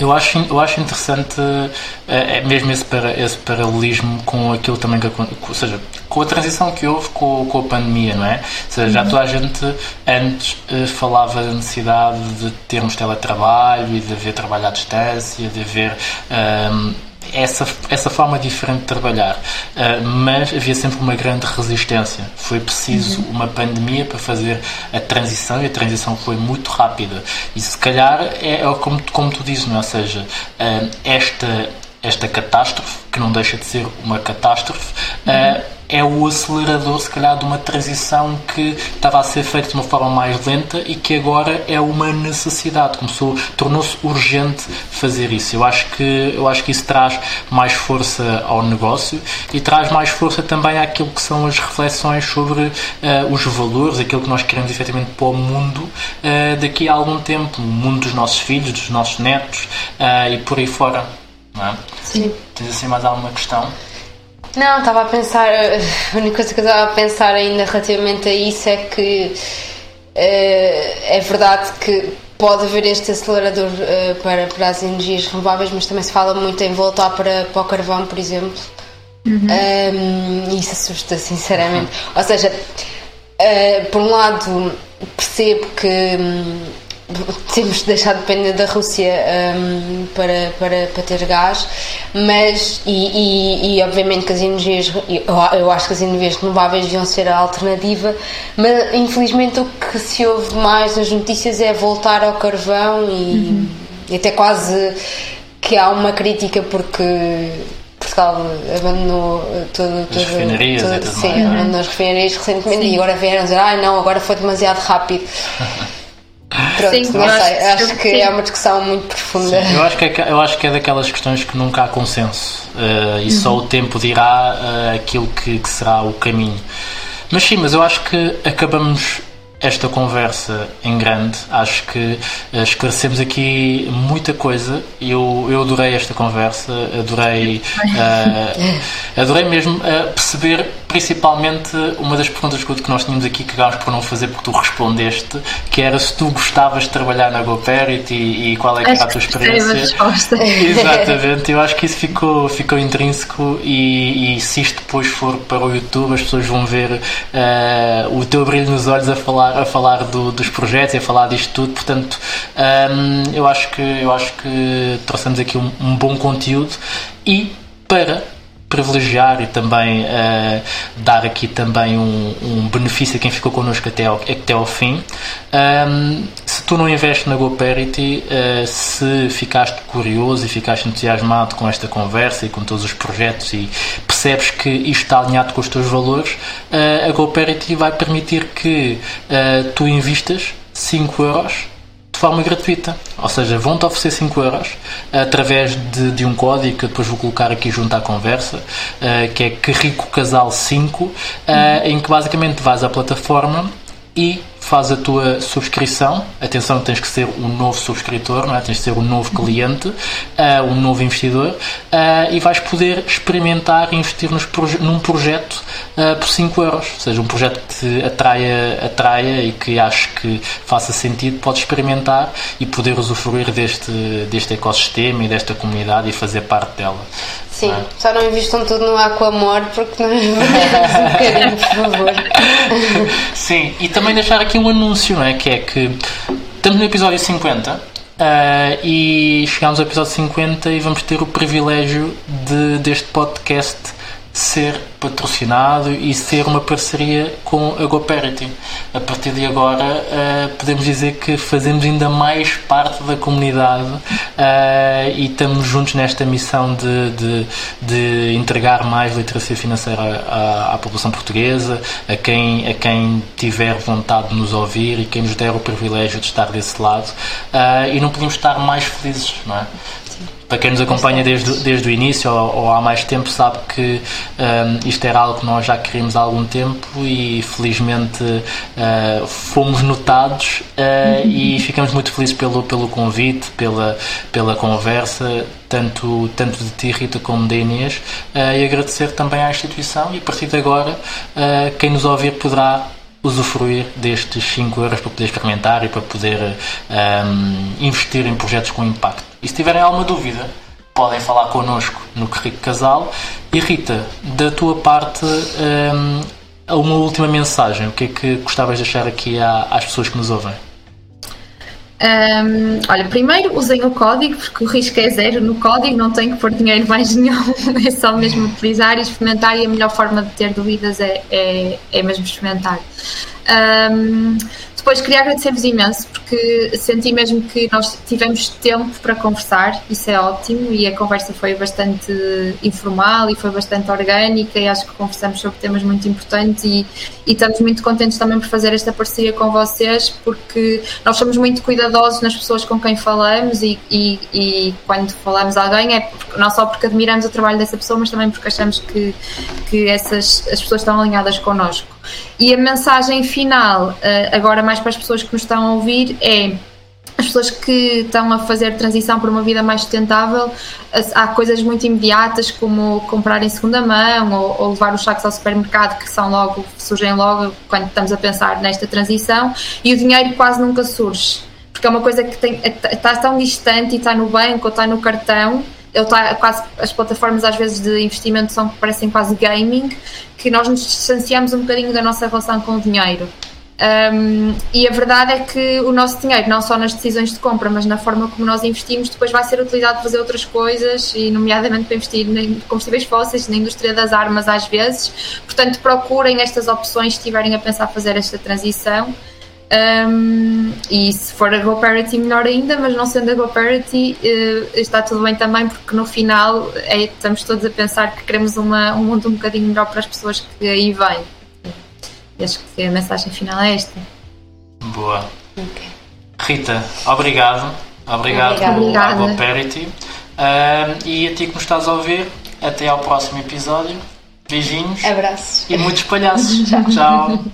eu acho, eu acho interessante é, mesmo esse, para, esse paralelismo com aquilo também que ou seja, com a transição que houve com, com a pandemia, não é? Ou seja, já uhum. toda a gente antes uh, falava da necessidade de termos teletrabalho e de haver trabalho à distância, de haver. Um, essa, essa forma diferente de trabalhar, uh, mas havia sempre uma grande resistência. Foi preciso uhum. uma pandemia para fazer a transição e a transição foi muito rápida. E se calhar é, é como, como tu dizes, não é? ou seja, uh, esta, esta catástrofe, que não deixa de ser uma catástrofe, uhum. uh, é o acelerador, se calhar, de uma transição que estava a ser feita de uma forma mais lenta e que agora é uma necessidade. Começou, tornou-se urgente fazer isso. Eu acho que eu acho que isso traz mais força ao negócio e traz mais força também àquilo que são as reflexões sobre uh, os valores, aquilo que nós queremos efetivamente para o mundo uh, daqui a algum tempo, o mundo dos nossos filhos, dos nossos netos uh, e por aí fora. Não é? Sim. Tens assim mais alguma questão? Não, estava a pensar, a única coisa que eu estava a pensar ainda relativamente a isso é que uh, é verdade que pode haver este acelerador uh, para, para as energias renováveis, mas também se fala muito em voltar para, para o carvão, por exemplo. Uhum. Um, isso assusta, sinceramente. Ou seja, uh, por um lado, percebo que. Um, temos de deixar de depender da Rússia um, para, para, para ter gás, mas e, e, e, obviamente que as energias, eu, acho que as energias renováveis deviam ser a alternativa, mas infelizmente o que se ouve mais nas notícias é voltar ao carvão e, uhum. e até quase que há uma crítica porque Portugal abandonou todo, as refinarias todo, sim, abandonou as refinarias recentemente sim. e agora vieram dizer, ai ah, não, agora foi demasiado rápido. Pronto, Sim, não sei, acho que é uma discussão muito profunda. Sim, eu, acho que é, eu acho que é daquelas questões que nunca há consenso uh, e uhum. só o tempo dirá uh, aquilo que, que será o caminho. Mas sim, mas eu acho que acabamos esta conversa em grande. Acho que uh, esclarecemos aqui muita coisa. Eu, eu adorei esta conversa, adorei, uh, adorei mesmo uh, perceber principalmente uma das perguntas que nós tínhamos aqui que acabámos por não fazer porque tu respondeste, que era se tu gostavas de trabalhar na GoParity e, e qual é que era a tua experiência. Exatamente, eu acho que isso ficou, ficou intrínseco e, e, se isto depois for para o YouTube as pessoas vão ver uh, o teu brilho nos olhos a falar, a falar do, dos projetos e a falar disto tudo, portanto um, eu, acho que, eu acho que trouxemos aqui um, um bom conteúdo. E para privilegiar e também uh, dar aqui também um, um, benefício a quem ficou connosco até ao, até ao fim. Um, se tu não investes na GoParity, uh, se ficaste curioso e ficaste entusiasmado com esta conversa e com todos os projetos e percebes que isto está alinhado com os teus valores, uh, a GoParity vai permitir que tu invistas 5 euros forma gratuita. Ou seja, vão-te oferecer 5 euros através de, de, um código que depois vou colocar aqui junto à conversa, uh, que é Que Rico Casal 5, uh, em que basicamente vais à plataforma e faz a tua subscrição. Atenção, tens que ser um novo subscritor, não é? tens que ser um novo cliente, uh, um novo investidor uh, e vais poder experimentar e investir proje num projeto uh, por 5 euros. Ou seja, um projeto que te atraia, atraia e que acho que faça sentido, podes experimentar e poder usufruir deste, deste ecossistema e desta comunidade e fazer parte dela. Sim, é? só não investam tudo no Aquamor porque nós vamos um bocadinho, por favor. Sim, e também deixar aqui um anúncio, não é? Que é que estamos no episódio 50 uh, e chegamos ao episódio 50 e vamos ter o privilégio de, deste podcast ser patrocinado e ser uma parceria com a GoParity. A partir de agora uh, podemos dizer que fazemos ainda mais parte da comunidade uh, e estamos juntos nesta missão de, de, de entregar mais literacia financeira à, à, população portuguesa, a quem, a quem tiver vontade de nos ouvir e quem nos der o privilégio de estar desse lado. Uh, e não podíamos estar mais felizes, não é? Para quem nos acompanha desde, desde o início ou, ou há mais tempo sabe que um, isto era algo que nós já queríamos há algum tempo e felizmente uh, fomos notados uh, e ficamos muito felizes pelo, pelo convite, pela, pela conversa tanto, tanto de ti, Rita, como da Inês, uh, e agradecer também à instituição. E a partir de agora, uh, quem nos ouvir poderá usufruir destes 5 euros para poder experimentar e para poder um, investir em projetos com impacto. E se tiverem alguma dúvida, podem falar connosco no Rico Casal. E Rita, da tua parte, um, uma última mensagem. O que é que gostavas de deixar aqui às pessoas que nos ouvem? Um, olha, primeiro usem o código, porque o risco é zero no código, não tem que pôr dinheiro mais nenhum, é só mesmo utilizar e experimentar. E a melhor forma de ter dúvidas é, é, é mesmo experimentar. Um, depois queria agradecer-vos imenso porque senti mesmo que nós tivemos tempo para conversar, isso é ótimo e a conversa foi bastante informal e foi bastante orgânica e acho que conversamos sobre temas muito importantes e, e estamos muito contentes também por fazer esta parceria com vocês porque nós somos muito cuidadosos nas pessoas com quem falamos e, e, e quando falamos a alguém é não só porque admiramos o trabalho dessa pessoa mas também porque achamos que, que essas as pessoas estão alinhadas connosco. E a mensagem final, eh, agora mais para as pessoas que nos estão a ouvir, é as pessoas que estão a fazer transição para uma vida mais sustentável, há coisas muito imediatas como comprar em segunda mão ou, ou, levar os sacos ao supermercado que são logo, surgem logo quando estamos a pensar nesta transição e o dinheiro quase nunca surge, porque é uma coisa que tem, está tão distante e está no banco ou está no cartão ele está quase as plataformas às vezes de investimento são parecem quase gaming que nós nos distanciamos um bocadinho da nossa relação com o dinheiro Um, e a verdade é que o nosso dinheiro, não só nas decisões de compra, mas na forma como nós investimos, depois vai ser utilizado para fazer outras coisas, e nomeadamente para investir em combustíveis fósseis, na indústria das armas às vezes. Portanto, procurem estas opções se estiverem a pensar fazer esta transição. Um, e se for a GoParity, melhor ainda, mas não sendo a GoParity, uh, está tudo bem também, porque no final é, estamos todos a pensar que queremos uma, um mundo um bocadinho melhor para as pessoas que aí vêm acho que a mensagem final é esta. Boa. Okay. Rita, obrigado. Obrigado Obrigada. pelo Prosperity. Uh, e a ti que nos estás a ouvir, até ao próximo episódio. Beijinhos. Abraços. E muitos palhaços. Tchau.